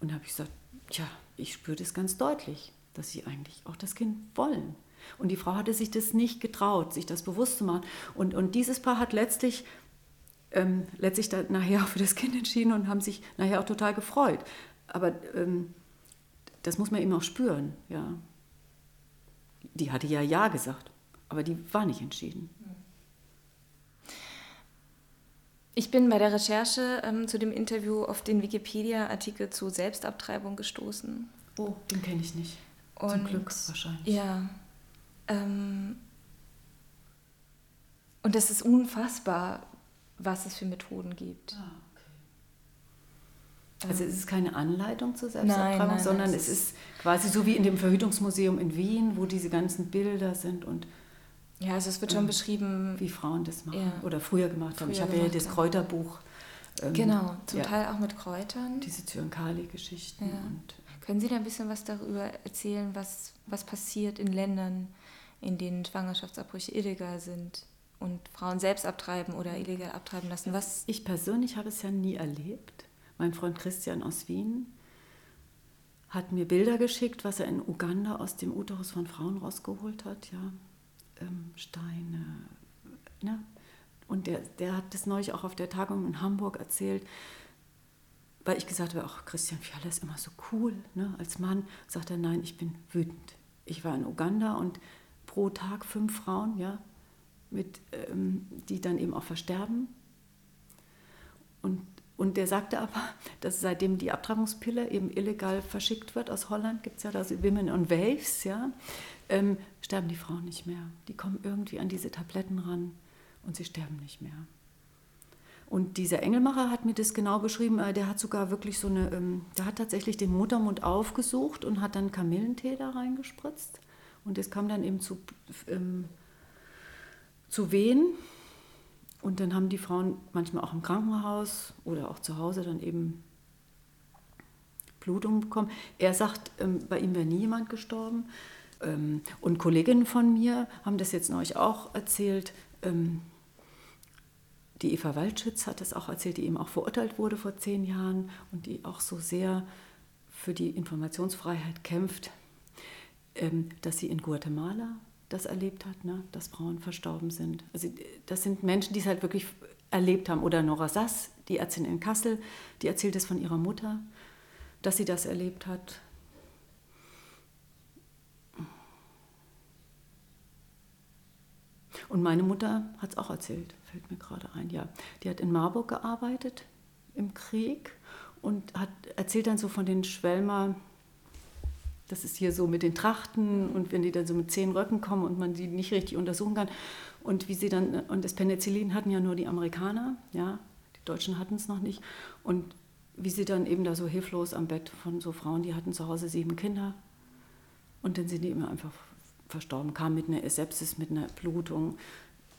Und da habe ich gesagt, tja, ich spüre das ganz deutlich, dass sie eigentlich auch das Kind wollen. Und die Frau hatte sich das nicht getraut, sich das bewusst zu machen. Und, und dieses Paar hat letztlich, ähm, letztlich dann nachher auch für das Kind entschieden und haben sich nachher auch total gefreut. Aber ähm, das muss man eben auch spüren, ja. Die hatte ja Ja gesagt, aber die war nicht entschieden. Ich bin bei der Recherche ähm, zu dem Interview auf den Wikipedia-Artikel zu Selbstabtreibung gestoßen. Oh, den kenne ich nicht. Und, Zum Glück wahrscheinlich. Ja. Ähm, und es ist unfassbar, was es für Methoden gibt. Ah, okay. Also es ist keine Anleitung zur Selbstabtreibung, nein, nein, sondern es ist quasi so wie in dem Verhütungsmuseum in Wien, wo diese ganzen Bilder sind und ja, also es wird schon ähm, beschrieben, wie Frauen das machen ja. oder früher gemacht früher haben. Ich habe ja das Kräuterbuch. Ähm, genau, zum ja. Teil auch mit Kräutern. Diese Zyankali-Geschichten. Ja. Können Sie da ein bisschen was darüber erzählen, was, was passiert in Ländern, in denen Schwangerschaftsabbrüche illegal sind und Frauen selbst abtreiben oder illegal abtreiben lassen? Was ich persönlich habe es ja nie erlebt. Mein Freund Christian aus Wien hat mir Bilder geschickt, was er in Uganda aus dem Uterus von Frauen rausgeholt hat, ja ähm, Steine. Ne? Und der, der hat das neulich auch auf der Tagung in Hamburg erzählt, weil ich gesagt habe, ach Christian Fiala ist immer so cool, ne? als Mann. Sagt er, nein, ich bin wütend. Ich war in Uganda und pro Tag fünf Frauen, ja, mit, ähm, die dann eben auch versterben. Und und der sagte aber, *laughs* dass seitdem die Abtreibungspille eben illegal verschickt wird aus Holland, gibt es ja das Women on Waves, ja, ähm, sterben die Frauen nicht mehr. Die kommen irgendwie an diese Tabletten ran und sie sterben nicht mehr. Und dieser Engelmacher hat mir das genau beschrieben. Äh, der hat sogar wirklich so eine, ähm, der hat tatsächlich den Muttermund aufgesucht und hat dann Kamillentee da reingespritzt. Und das kam dann eben zu, ähm, zu Wehen. Und dann haben die Frauen manchmal auch im Krankenhaus oder auch zu Hause dann eben Blutung bekommen. Er sagt, ähm, bei ihm wäre nie jemand gestorben. Ähm, und Kolleginnen von mir haben das jetzt neulich auch erzählt. Ähm, die Eva Waldschütz hat das auch erzählt, die eben auch verurteilt wurde vor zehn Jahren und die auch so sehr für die Informationsfreiheit kämpft, dass sie in Guatemala das erlebt hat, ne? dass Frauen verstorben sind. Also das sind Menschen, die es halt wirklich erlebt haben. Oder Nora Sass, die Ärztin in Kassel, die erzählt es von ihrer Mutter, dass sie das erlebt hat. Und meine Mutter hat es auch erzählt, fällt mir gerade ein, ja. Die hat in Marburg gearbeitet im Krieg und hat erzählt dann so von den Schwelmer das ist hier so mit den Trachten und wenn die dann so mit zehn Röcken kommen und man die nicht richtig untersuchen kann. Und wie sie dann, und das Penicillin hatten ja nur die Amerikaner, ja, die Deutschen hatten es noch nicht. Und wie sie dann eben da so hilflos am Bett von so Frauen, die hatten zu Hause sieben Kinder. Und dann sind die immer einfach verstorben, kamen mit einer Sepsis, mit einer Blutung.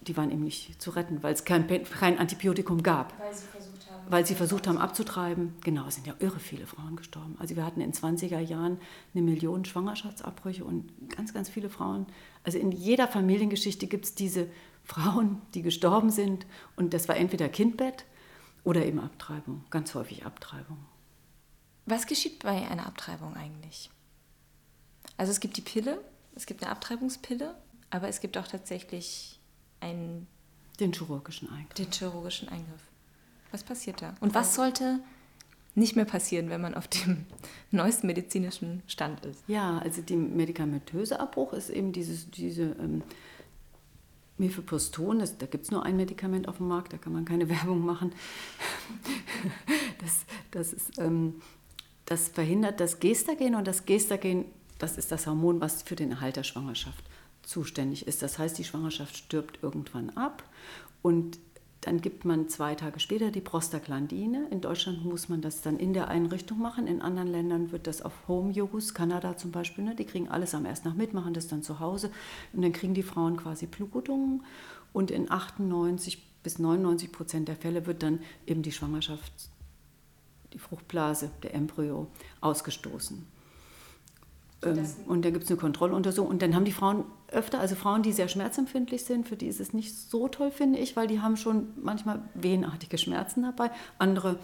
Die waren eben nicht zu retten, weil es kein, kein Antibiotikum gab. Weil sie versucht weil sie versucht haben abzutreiben. Genau, es sind ja irre viele Frauen gestorben. Also wir hatten in 20er Jahren eine Million Schwangerschaftsabbrüche und ganz, ganz viele Frauen. Also in jeder Familiengeschichte gibt es diese Frauen, die gestorben sind. Und das war entweder Kindbett oder eben Abtreibung, ganz häufig Abtreibung. Was geschieht bei einer Abtreibung eigentlich? Also es gibt die Pille, es gibt eine Abtreibungspille, aber es gibt auch tatsächlich einen... Den chirurgischen Eingriff. Den chirurgischen Eingriff. Was passiert da? Und was sollte nicht mehr passieren, wenn man auf dem *laughs* neuesten medizinischen Stand ist? Ja, also der medikamentöse Abbruch ist eben dieses, diese, ähm, Mifeproston, da gibt es nur ein Medikament auf dem Markt, da kann man keine *laughs* Werbung machen. *laughs* Das, das, ist, ähm, das verhindert das Gestagen und das Gestagen, das ist das Hormon, was für den Erhalt der Schwangerschaft zuständig ist. Das heißt, die Schwangerschaft stirbt irgendwann ab und dann gibt man zwei Tage später die Prostaglandine. In Deutschland muss man das dann in der Einrichtung machen. In anderen Ländern wird das auf Home-Use, Kanada zum Beispiel, ne, die kriegen alles am ersten Tag mit, machen das dann zu Hause. Und dann kriegen die Frauen quasi Blutungen. Und in 98 bis 99 Prozent der Fälle wird dann eben die Schwangerschaft, die Fruchtblase, der Embryo ausgestoßen. Ähm, und dann gibt es eine Kontrolluntersuchung. Und dann haben die Frauen öfter, also Frauen, die sehr schmerzempfindlich sind, für die ist es nicht so toll, finde ich, weil die haben schon manchmal wehenartige Schmerzen dabei. Andere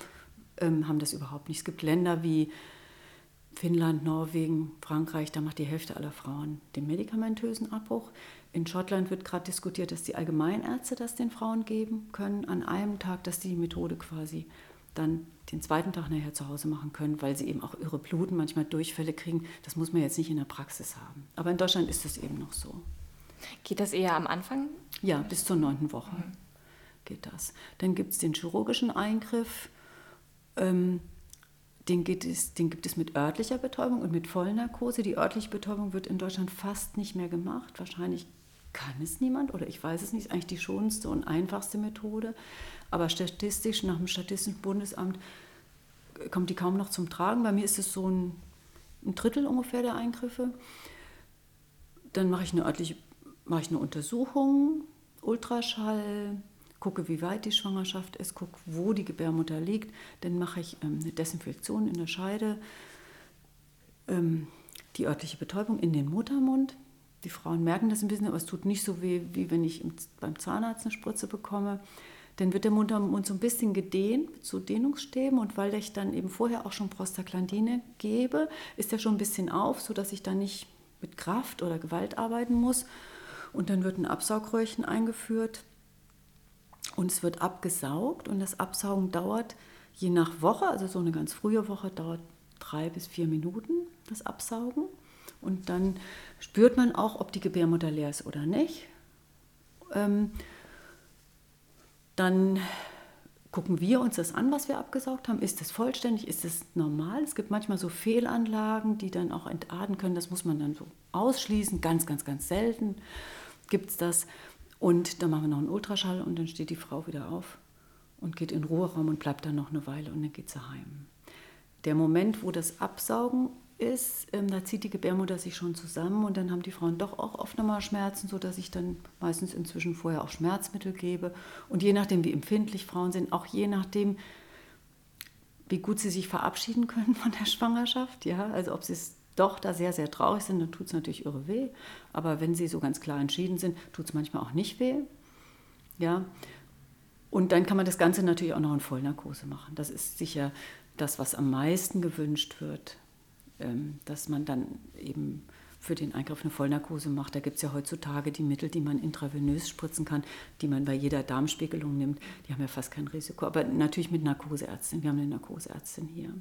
ähm, haben das überhaupt nicht. Es gibt Länder wie Finnland, Norwegen, Frankreich, da macht die Hälfte aller Frauen den medikamentösen Abbruch. In Schottland wird gerade diskutiert, dass die Allgemeinärzte das den Frauen geben können an einem Tag, dass die Methode quasi dann den zweiten Tag nachher zu Hause machen können, weil sie eben auch ihre Bluten manchmal Durchfälle kriegen. Das muss man jetzt nicht in der Praxis haben. Aber in Deutschland ist das eben noch so. Geht das eher am Anfang? Ja, bis zur neunten Woche mhm. geht das. Dann gibt es den chirurgischen Eingriff. Ähm, den, es, den, gibt es mit örtlicher Betäubung und mit Vollnarkose. Die örtliche Betäubung wird in Deutschland fast nicht mehr gemacht. Wahrscheinlich kann es niemand oder ich weiß es nicht. Ist eigentlich die schonendste und einfachste Methode. Aber statistisch, nach dem Statistischen Bundesamt, kommt die kaum noch zum Tragen. Bei mir ist es so ein, ein Drittel ungefähr der Eingriffe. Dann mache ich eine örtliche mache ich eine Untersuchung, Ultraschall, gucke, wie weit die Schwangerschaft ist, gucke, wo die Gebärmutter liegt. Dann mache ich ähm, eine Desinfektion in der Scheide, ähm, die örtliche Betäubung in den Muttermund. Die Frauen merken das ein bisschen, aber es tut nicht so weh, wie wenn ich beim Zahnarzt eine Spritze bekomme. Dann wird der Mund so ein bisschen gedehnt mit so Dehnungsstäben und weil ich dann eben vorher auch schon Prostaglandine gebe, ist der schon ein bisschen auf, sodass ich dann nicht mit Kraft oder Gewalt arbeiten muss. Und dann wird ein Absaugröhrchen eingeführt und es wird abgesaugt und das Absaugen dauert je nach Woche, also so eine ganz frühe Woche dauert drei bis vier Minuten das Absaugen. Und dann spürt man auch, ob die Gebärmutter leer ist oder nicht. Ähm, dann gucken wir uns das an, was wir abgesaugt haben. Ist das vollständig? Ist das normal? Es gibt manchmal so Fehlanlagen, die dann auch entarten können. Das muss man dann so ausschließen. Ganz, ganz, ganz selten gibt es das. Und dann machen wir noch einen Ultraschall und dann steht die Frau wieder auf und geht in den Ruheraum und bleibt dann noch eine Weile und dann geht sie heim. Der Moment, wo das Absaugen ist, ähm, da zieht die Gebärmutter sich schon zusammen und dann haben die Frauen doch auch oft nochmal Schmerzen, sodass ich dann meistens inzwischen vorher auch Schmerzmittel gebe. Und je nachdem, wie empfindlich Frauen sind, auch je nachdem, wie gut sie sich verabschieden können von der Schwangerschaft, ja, also ob sie es doch da sehr, sehr traurig sind, dann tut es natürlich irre weh. Aber wenn sie so ganz klar entschieden sind, tut es manchmal auch nicht weh. Ja. Und dann kann man das Ganze natürlich auch noch in Vollnarkose machen. Das ist sicher das, was am meisten gewünscht wird. Ähm, dass man dann eben für den Eingriff eine Vollnarkose macht. Da gibt es ja heutzutage die Mittel, die man intravenös spritzen kann, die man bei jeder Darmspiegelung nimmt. Die haben ja fast kein Risiko. Aber natürlich mit Narkoseärztin. Wir haben eine Narkoseärztin hier.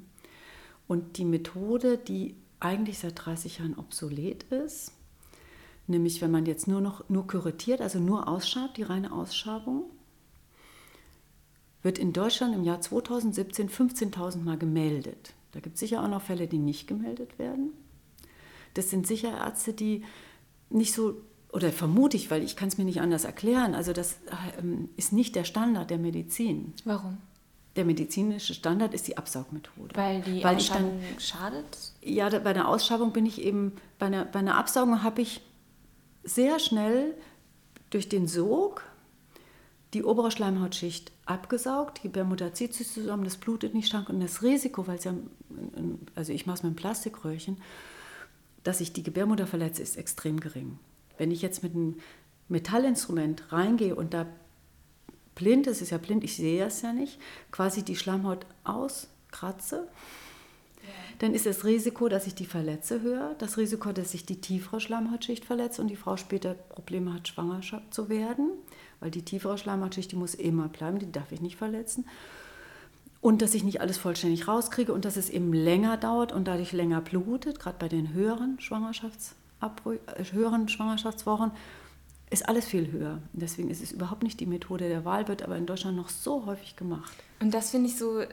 Und die Methode, die eigentlich seit 30 Jahren obsolet ist, nämlich wenn man jetzt nur noch nur kuratiert, also nur ausschabt, die reine Ausschabung, wird in Deutschland im Jahr 2017 15.000 Mal gemeldet. Da gibt es sicher auch noch Fälle, die nicht gemeldet werden. Das sind sicher Ärzte, die nicht so, oder vermute ich, weil ich kann es mir nicht anders erklären, also das ähm, ist nicht der Standard der Medizin. Warum? Der medizinische Standard ist die Absaugmethode. Weil die Weil Ausschabung dann, schadet? Ja, bei einer Ausschabung bin ich eben, bei einer, bei einer Absaugung habe ich sehr schnell durch den Sog die obere Schleimhautschicht abgesaugt, die Gebärmutter zieht sich zusammen, das blutet nicht stark und das Risiko, weil es ja, also ich mache es mit einem Plastikröhrchen, dass ich die Gebärmutter verletze, ist extrem gering. Wenn ich jetzt mit einem Metallinstrument reingehe und da blind, es ist ja blind, ich sehe es ja nicht, quasi die Schleimhaut auskratze, dann ist das Risiko, dass ich die verletze, höher. Das Risiko, dass ich die tiefere Schleimhautschicht verletze und die Frau später Probleme hat, schwanger zu werden weil die tiefere Schleimhautschicht, die muss immer bleiben, die darf ich nicht verletzen. Und dass ich nicht alles vollständig rauskriege und dass es eben länger dauert und dadurch länger blutet, gerade bei den höheren, Schwangerschafts äh, höheren Schwangerschaftswochen, ist alles viel höher. Deswegen ist es überhaupt nicht die Methode der Wahl, wird aber in Deutschland noch so häufig gemacht. Und das finde ich so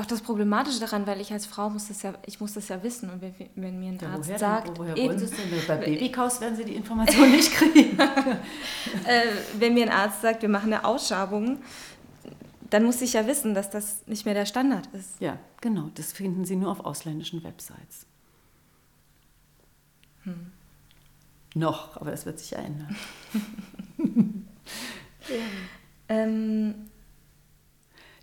auch das Problematische daran, weil ich als Frau muss das ja, ich muss das ja wissen und wenn, wenn mir ein ja, Arzt woher sagt, denn, woher eben, es denn? Bei *laughs* Babykaus werden Sie die Information nicht kriegen. *laughs* äh, wenn mir ein Arzt sagt, wir machen eine Ausschabung, dann muss ich ja wissen, dass das nicht mehr der Standard ist. Ja, genau. Das finden Sie nur auf ausländischen Websites. Hm. Noch, aber das wird sich ja ändern. *laughs* ja. ähm,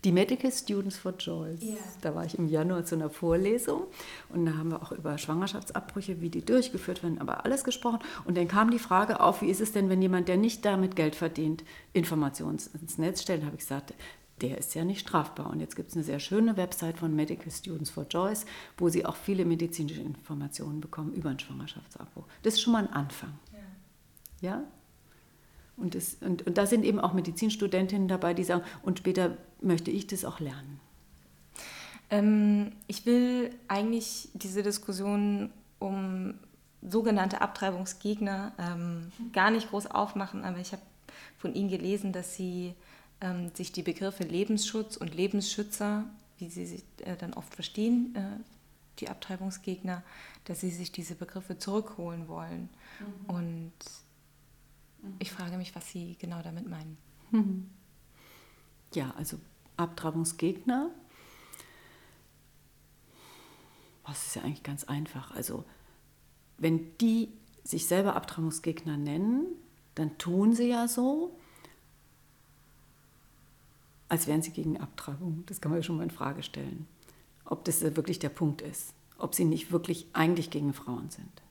die Medical Students for Joyce. Yeah. Da war ich im Januar zu einer Vorlesung und da haben wir auch über Schwangerschaftsabbrüche, wie die durchgeführt werden, aber alles gesprochen. Und dann kam die Frage auf, wie ist es denn, wenn jemand, der nicht damit Geld verdient, Informationen ins Netz stellt? Habe ich gesagt, der ist ja nicht strafbar. Und jetzt gibt es eine sehr schöne Website von Medical Students for Joyce, wo sie auch viele medizinische Informationen bekommen über einen Schwangerschaftsabbruch. Das ist schon mal ein Anfang. Ja? ja? Und, das, und, und da sind eben auch Medizinstudentinnen dabei, die sagen, und später möchte ich das auch lernen. Ähm, ich will eigentlich diese Diskussion um sogenannte Abtreibungsgegner ähm, gar nicht groß aufmachen, aber ich habe von Ihnen gelesen, dass Sie ähm, sich die Begriffe Lebensschutz und Lebensschützer, wie sie sich äh, dann oft verstehen, äh, die Abtreibungsgegner, dass sie sich diese Begriffe zurückholen wollen. Mhm. Und. Ich frage mich, was Sie genau damit meinen. Mhm. *laughs* Ja, also Abtreibungsgegner, das ist ja eigentlich ganz einfach. Also wenn die sich selber Abtreibungsgegner nennen, dann tun sie ja so, als wären sie gegen Abtreibung. Das kann man ja schon mal in Frage stellen. Ob das wirklich der Punkt ist. Ob sie nicht wirklich eigentlich gegen Frauen sind.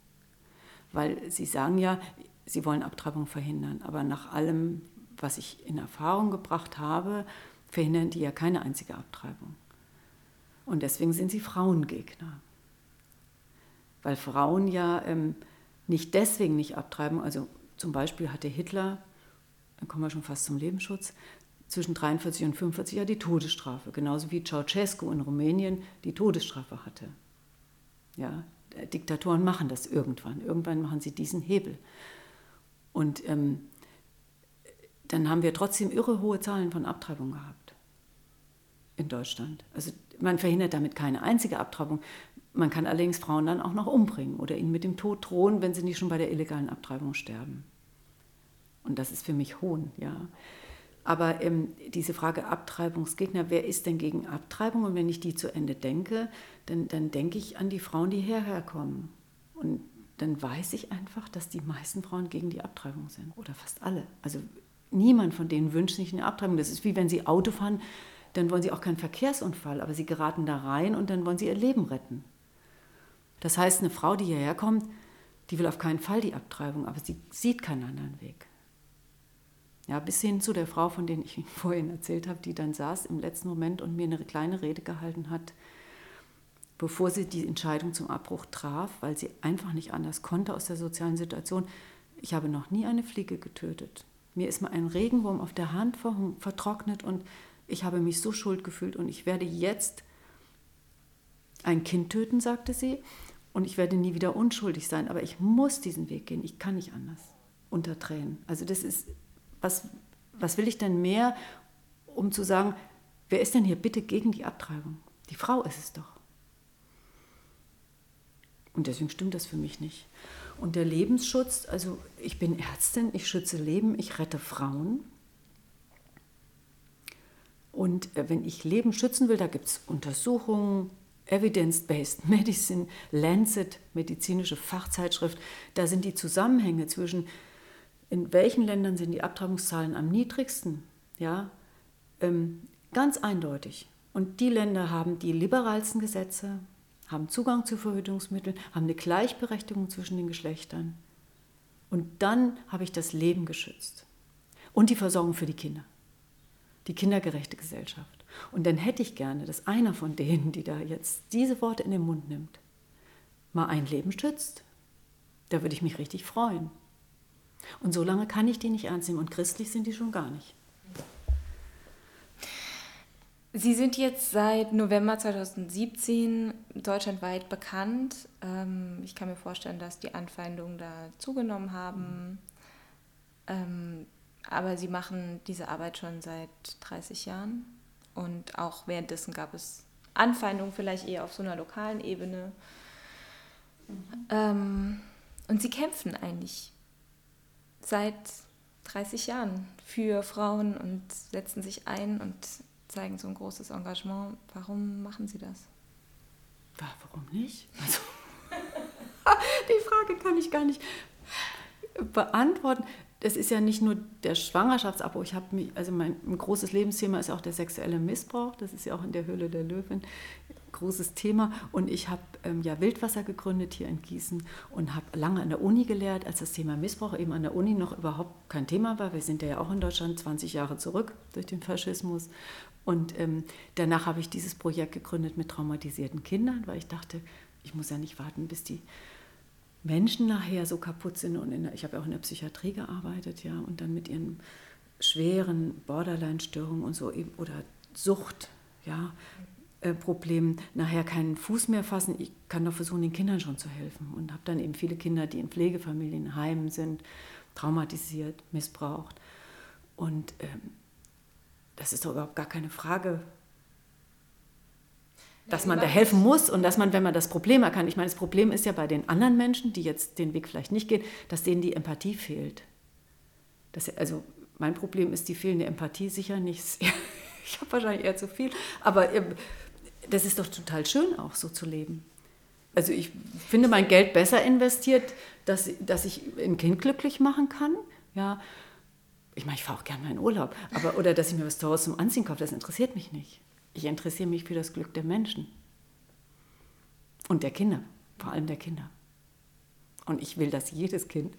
Weil sie sagen ja, sie wollen Abtreibung verhindern. Aber nach allem, was ich in Erfahrung gebracht habe, verhindern die ja keine einzige Abtreibung. Und deswegen sind sie Frauengegner. Weil Frauen ja ähm, nicht deswegen nicht abtreiben. Also zum Beispiel hatte Hitler, dann kommen wir schon fast zum Lebensschutz, zwischen 43 und 45 ja die Todesstrafe, genauso wie Ceausescu in Rumänien die Todesstrafe hatte. Ja, Diktatoren machen das irgendwann. Irgendwann machen sie diesen Hebel. Und ähm, dann haben wir trotzdem irre hohe Zahlen von Abtreibungen gehabt in Deutschland. Also man verhindert damit keine einzige Abtreibung. Man kann allerdings Frauen dann auch noch umbringen oder ihnen mit dem Tod drohen, wenn sie nicht schon bei der illegalen Abtreibung sterben. Und das ist für mich Hohn, ja. Aber ähm, diese Frage Abtreibungsgegner, wer ist denn gegen Abtreibung? Und wenn ich die zu Ende denke, dann, dann denke ich an die Frauen, die hierher kommen. Und dann weiß ich einfach, dass die meisten Frauen gegen die Abtreibung sind. Oder fast alle. Also niemand von denen wünscht sich eine Abtreibung. Das ist wie wenn sie Auto fahren, dann wollen sie auch keinen Verkehrsunfall, aber sie geraten da rein und dann wollen sie ihr Leben retten. Das heißt, eine Frau, die hierher kommt, die will auf keinen Fall die Abtreibung, aber sie sieht keinen anderen Weg. Ja, bis hin zu der Frau, von der ich *laughs* vorhin erzählt habe, die dann saß im letzten Moment und mir eine kleine Rede gehalten hat, bevor sie die Entscheidung zum Abbruch traf, weil sie einfach nicht anders konnte aus der sozialen Situation. Ich habe noch nie eine Fliege getötet. Mir ist mal ein Regenwurm auf der Hand vertrocknet und ich habe mich so schuld gefühlt und ich werde jetzt ein Kind töten, sagte sie, und ich werde nie wieder unschuldig sein, aber ich muss diesen Weg gehen, ich kann nicht anders. Unter Tränen. Also das ist was, was will ich denn mehr, um zu sagen, wer ist denn hier bitte gegen die Abtreibung? Die Frau ist es doch. Und deswegen stimmt das für mich nicht. Und der Lebensschutz, also ich bin Ärztin, ich schütze Leben, ich rette Frauen. Und äh, wenn ich Leben schützen will, da gibt es Untersuchungen, Evidence-Based *laughs* Medicine, Lancet, medizinische Fachzeitschrift, da sind die Zusammenhänge zwischen in welchen Ländern sind die Abtreibungszahlen am niedrigsten? Ja, ähm, ganz eindeutig. Und die Länder haben die liberalsten Gesetze, haben Zugang zu Verhütungsmitteln, haben eine Gleichberechtigung zwischen den Geschlechtern. Und dann habe ich das Leben geschützt. Und die Versorgung für die Kinder. Die kindergerechte Gesellschaft. Und dann hätte ich gerne, dass einer von denen, die da jetzt diese Worte in den Mund nimmt, mal ein Leben schützt. Da würde ich mich richtig freuen. Und so lange kann ich die nicht ernst nehmen und christlich sind die schon gar nicht. Sie sind jetzt seit November 2017 deutschlandweit bekannt. Ähm, ich kann mir vorstellen, dass die Anfeindungen da zugenommen haben. Ähm, aber sie machen diese Arbeit schon seit 30 Jahren und auch währenddessen gab es Anfeindungen vielleicht eher auf so einer lokalen Ebene. Mhm. Ähm, und sie kämpfen eigentlich seit 30 Jahren für Frauen und setzen sich ein und zeigen so ein großes Engagement. Warum machen sie das? Ja, warum nicht? Also, *laughs* die Frage kann ich gar nicht beantworten. Es ist ja nicht nur der Schwangerschaftsabbruch. Ich habe mich, also mein großes Lebensthema ist auch der sexuelle Missbrauch. Das ist ja auch in der Höhle der Löwin großes Thema. Und ich habe ähm, ja Wildwasser gegründet hier in Gießen und habe lange an der Uni gelehrt, als das Thema Missbrauch eben an der Uni noch überhaupt kein Thema war. Wir sind ja auch in Deutschland 20 Jahre zurück durch den Faschismus. Und ähm, danach habe ich dieses Projekt gegründet mit traumatisierten Kindern, weil ich dachte, ich muss ja nicht warten, bis die Menschen nachher so kaputt sind. Und der, ich habe ja auch in der Psychiatrie gearbeitet, ja, und dann mit ihren schweren Borderline-Störungen und so eben oder Sucht, ja, äh, Problem nachher keinen Fuß mehr fassen. Ich kann doch versuchen, den Kindern schon zu helfen. Und habe dann eben viele Kinder, die in Pflegefamilien, Heimen sind, traumatisiert, missbraucht. Und ähm, das ist doch überhaupt gar keine Frage, dass man da helfen muss und dass man, wenn man das Problem erkannt, ich meine, das Problem ist ja bei den anderen Menschen, die jetzt den Weg vielleicht nicht gehen, dass denen die Empathie fehlt. Das, also mein Problem ist die fehlende Empathie sicher nicht. *laughs* Ich habe wahrscheinlich eher zu viel, aber ähm, das ist doch total schön, auch so zu leben. Also ich finde mein Geld besser investiert, dass, dass ich ein Kind glücklich machen kann. Ja, ich meine, ich fahre auch gerne mal in Urlaub, aber oder dass ich mir was Teures zum Anziehen kaufe, das interessiert mich nicht. Ich interessiere mich für das Glück der Menschen und der Kinder, vor allem der Kinder. Und ich will, dass jedes Kind,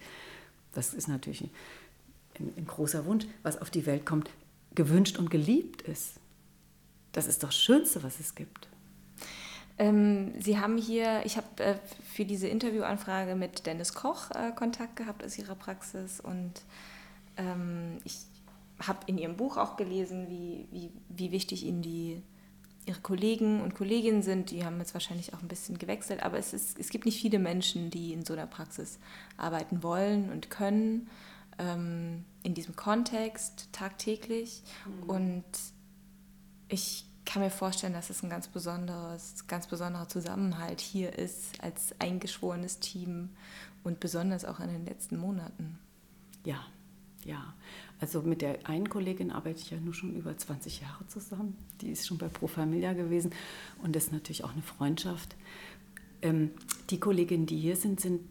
das ist natürlich ein, ein großer Wunsch, was auf die Welt kommt, gewünscht und geliebt ist. Das ist doch das Schönste, was es gibt. Ähm, Sie haben hier, ich habe äh, für diese Interviewanfrage mit Dennis Koch äh, Kontakt gehabt aus Ihrer Praxis und ähm, ich habe in Ihrem Buch auch gelesen, wie, wie, wie wichtig Ihnen die, Ihre Kollegen und Kolleginnen sind. Die haben jetzt wahrscheinlich auch ein bisschen gewechselt, aber es, ist, es gibt nicht viele Menschen, die in so einer Praxis arbeiten wollen und können, ähm, in diesem Kontext tagtäglich. Mhm. Und ich kann mir vorstellen, dass es ein ganz besonderes, ganz besonderer Zusammenhalt hier ist als eingeschworenes Team und besonders auch in den letzten Monaten. Ja, ja. Also mit der einen Kollegin arbeite ich ja nur schon über 20 Jahre zusammen. Die ist schon bei Pro Familia gewesen und das ist natürlich auch eine Freundschaft. Ähm, die Kolleginnen, die hier sind, sind,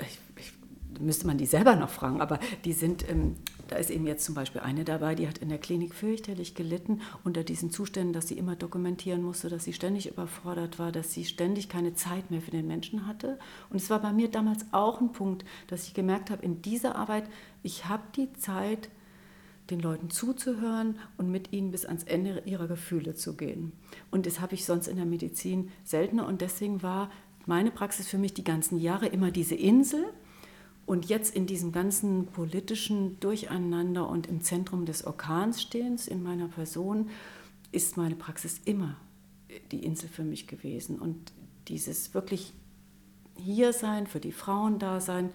ich, ich, müsste man die selber noch fragen, aber die sind ähm, da ist eben jetzt zum Beispiel eine dabei, die hat in der Klinik fürchterlich gelitten unter diesen Zuständen, dass sie immer dokumentieren musste, dass sie ständig überfordert war, dass sie ständig keine Zeit mehr für den Menschen hatte. Und es war bei mir damals auch ein Punkt, dass ich gemerkt habe, in dieser Arbeit, ich habe die Zeit, den Leuten zuzuhören und mit ihnen bis ans Ende ihrer Gefühle zu gehen. Und das habe ich sonst in der Medizin seltener. Und deswegen war meine Praxis für mich die ganzen Jahre immer diese Insel, und jetzt in diesem ganzen politischen Durcheinander und im Zentrum des Orkans stehens in meiner Person ist meine Praxis immer die Insel für mich gewesen. Und dieses wirklich hier sein, für die Frauen da sein,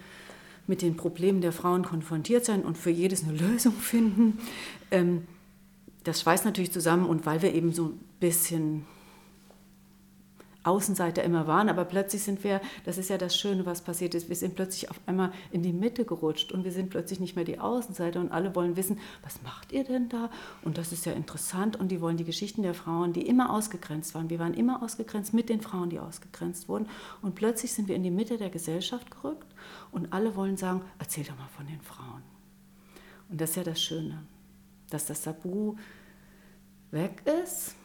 mit den Problemen der Frauen konfrontiert sein und für jedes eine Lösung finden, ähm, das schweißt natürlich zusammen. Und weil wir eben so ein bisschen Außenseiter immer waren, aber plötzlich sind wir, das ist ja das Schöne, was passiert ist, wir sind plötzlich auf einmal in die Mitte gerutscht und wir sind plötzlich nicht mehr die Außenseiter und alle wollen wissen, was macht ihr denn da? Und das ist ja interessant und die wollen die Geschichten der Frauen, die immer ausgegrenzt waren. Wir waren immer ausgegrenzt mit den Frauen, die ausgegrenzt wurden und plötzlich sind wir in die Mitte der Gesellschaft gerückt und alle wollen sagen, erzähl doch mal von den Frauen. Und das ist ja das Schöne, dass das Tabu weg ist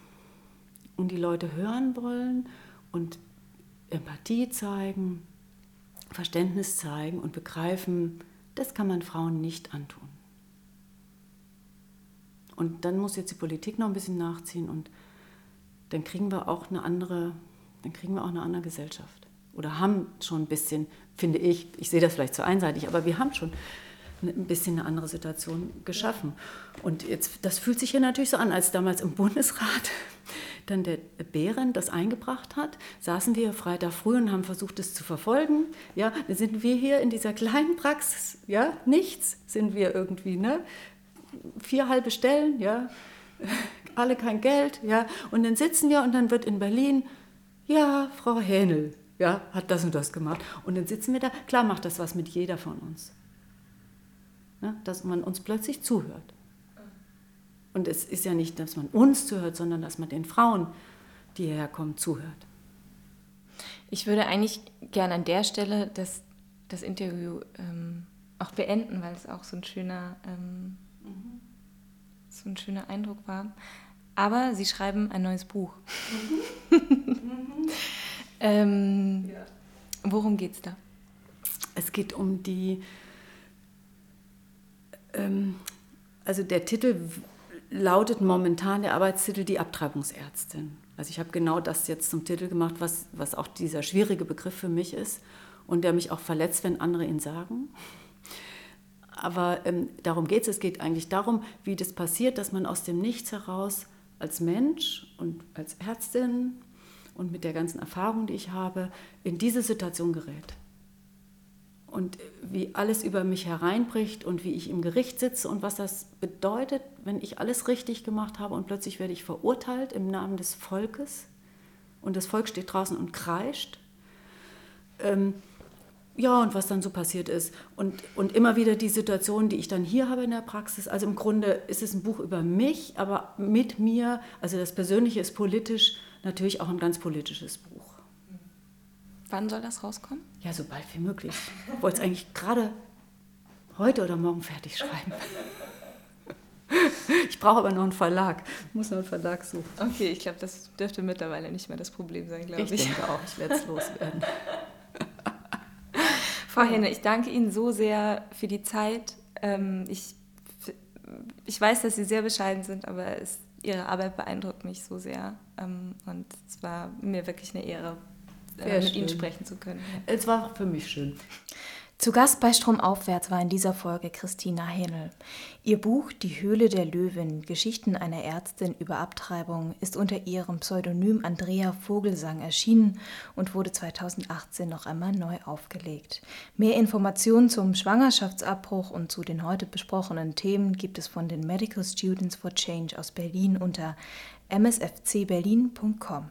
und die Leute hören wollen und Empathie zeigen, Verständnis zeigen und begreifen, das kann man Frauen nicht antun. Und dann muss jetzt die Politik noch ein bisschen nachziehen und dann kriegen wir auch eine andere, dann kriegen wir auch eine andere Gesellschaft. Oder haben schon ein bisschen, finde ich, ich sehe das vielleicht zu einseitig, aber wir haben schon ein bisschen eine andere Situation geschaffen. Und jetzt, das fühlt sich hier natürlich so an, als damals im Bundesrat dann der Behrendt das eingebracht hat, saßen wir Freitag früh und haben versucht, es zu verfolgen. Ja, dann sind wir hier in dieser kleinen Praxis, ja, nichts sind wir irgendwie, ne? Vier halbe Stellen, ja, *laughs* alle kein Geld, ja, und dann sitzen wir und dann wird in Berlin, ja, Frau Hähnel, ja, hat das und das gemacht. Und dann sitzen wir da, klar macht das was mit jeder von uns. Ja, dass man uns plötzlich zuhört. Und es ist ja nicht, dass man uns zuhört, sondern dass man den Frauen, die hierher kommen, zuhört. Ich würde eigentlich gerne an der Stelle das, das Interview ähm, auch beenden, weil es auch so ein schöner, ähm, mhm. so ein schöner Eindruck war. Aber Sie schreiben ein neues Buch. Mhm. *laughs* ähm, ja. Worum geht es da? Es geht um die, ähm, also der Titel lautet momentan der Arbeitstitel die Abtreibungsärztin. Also ich habe genau das jetzt zum Titel gemacht, was, was auch dieser schwierige Begriff für mich ist und der mich auch verletzt, wenn andere ihn sagen. Aber ähm, darum geht es. Es geht eigentlich darum, wie das passiert, dass man aus dem Nichts heraus als Mensch und als Ärztin und mit der ganzen Erfahrung, die ich habe, in diese Situation gerät und wie alles über mich hereinbricht und wie ich im Gericht sitze und was das bedeutet, wenn ich alles richtig gemacht habe und plötzlich werde ich verurteilt im Namen des Volkes und das Volk steht draußen und kreischt. Ähm, ja, und was dann so passiert ist. Und, und immer wieder die Situation, die ich dann hier habe in der Praxis. Also im Grunde ist es ein Buch über mich, aber mit mir. Also das Persönliche ist politisch, natürlich auch ein ganz politisches Buch. Wann soll das rauskommen? Ja, so bald wie möglich. Ich wollte es eigentlich gerade heute oder morgen fertig schreiben. *laughs* Ich brauche aber noch einen Verlag. Ich muss noch einen Verlag suchen. Okay, ich glaube, das dürfte mittlerweile nicht mehr das Problem sein, glaube ich. Ich denke auch, ich werde es loswerden. *laughs* Frau Henne, ich danke Ihnen so sehr für die Zeit. Ähm, ich, ich weiß, dass Sie sehr bescheiden sind, aber es, Ihre Arbeit beeindruckt mich so sehr. Ähm, und es war mir wirklich eine Ehre, äh, mit schön. Ihnen sprechen zu können. Es war für mich schön. Zu Gast bei Stromaufwärts war in dieser Folge Christina Henel. Ihr Buch Die Höhle der Löwin, Geschichten einer Ärztin über Abtreibung, ist unter ihrem Pseudonym Andrea Vogelsang erschienen und wurde 2018 noch einmal neu aufgelegt. Mehr Informationen zum Schwangerschaftsabbruch und zu den heute besprochenen Themen gibt es von den Medical Students for Change aus Berlin unter msfcberlin.com.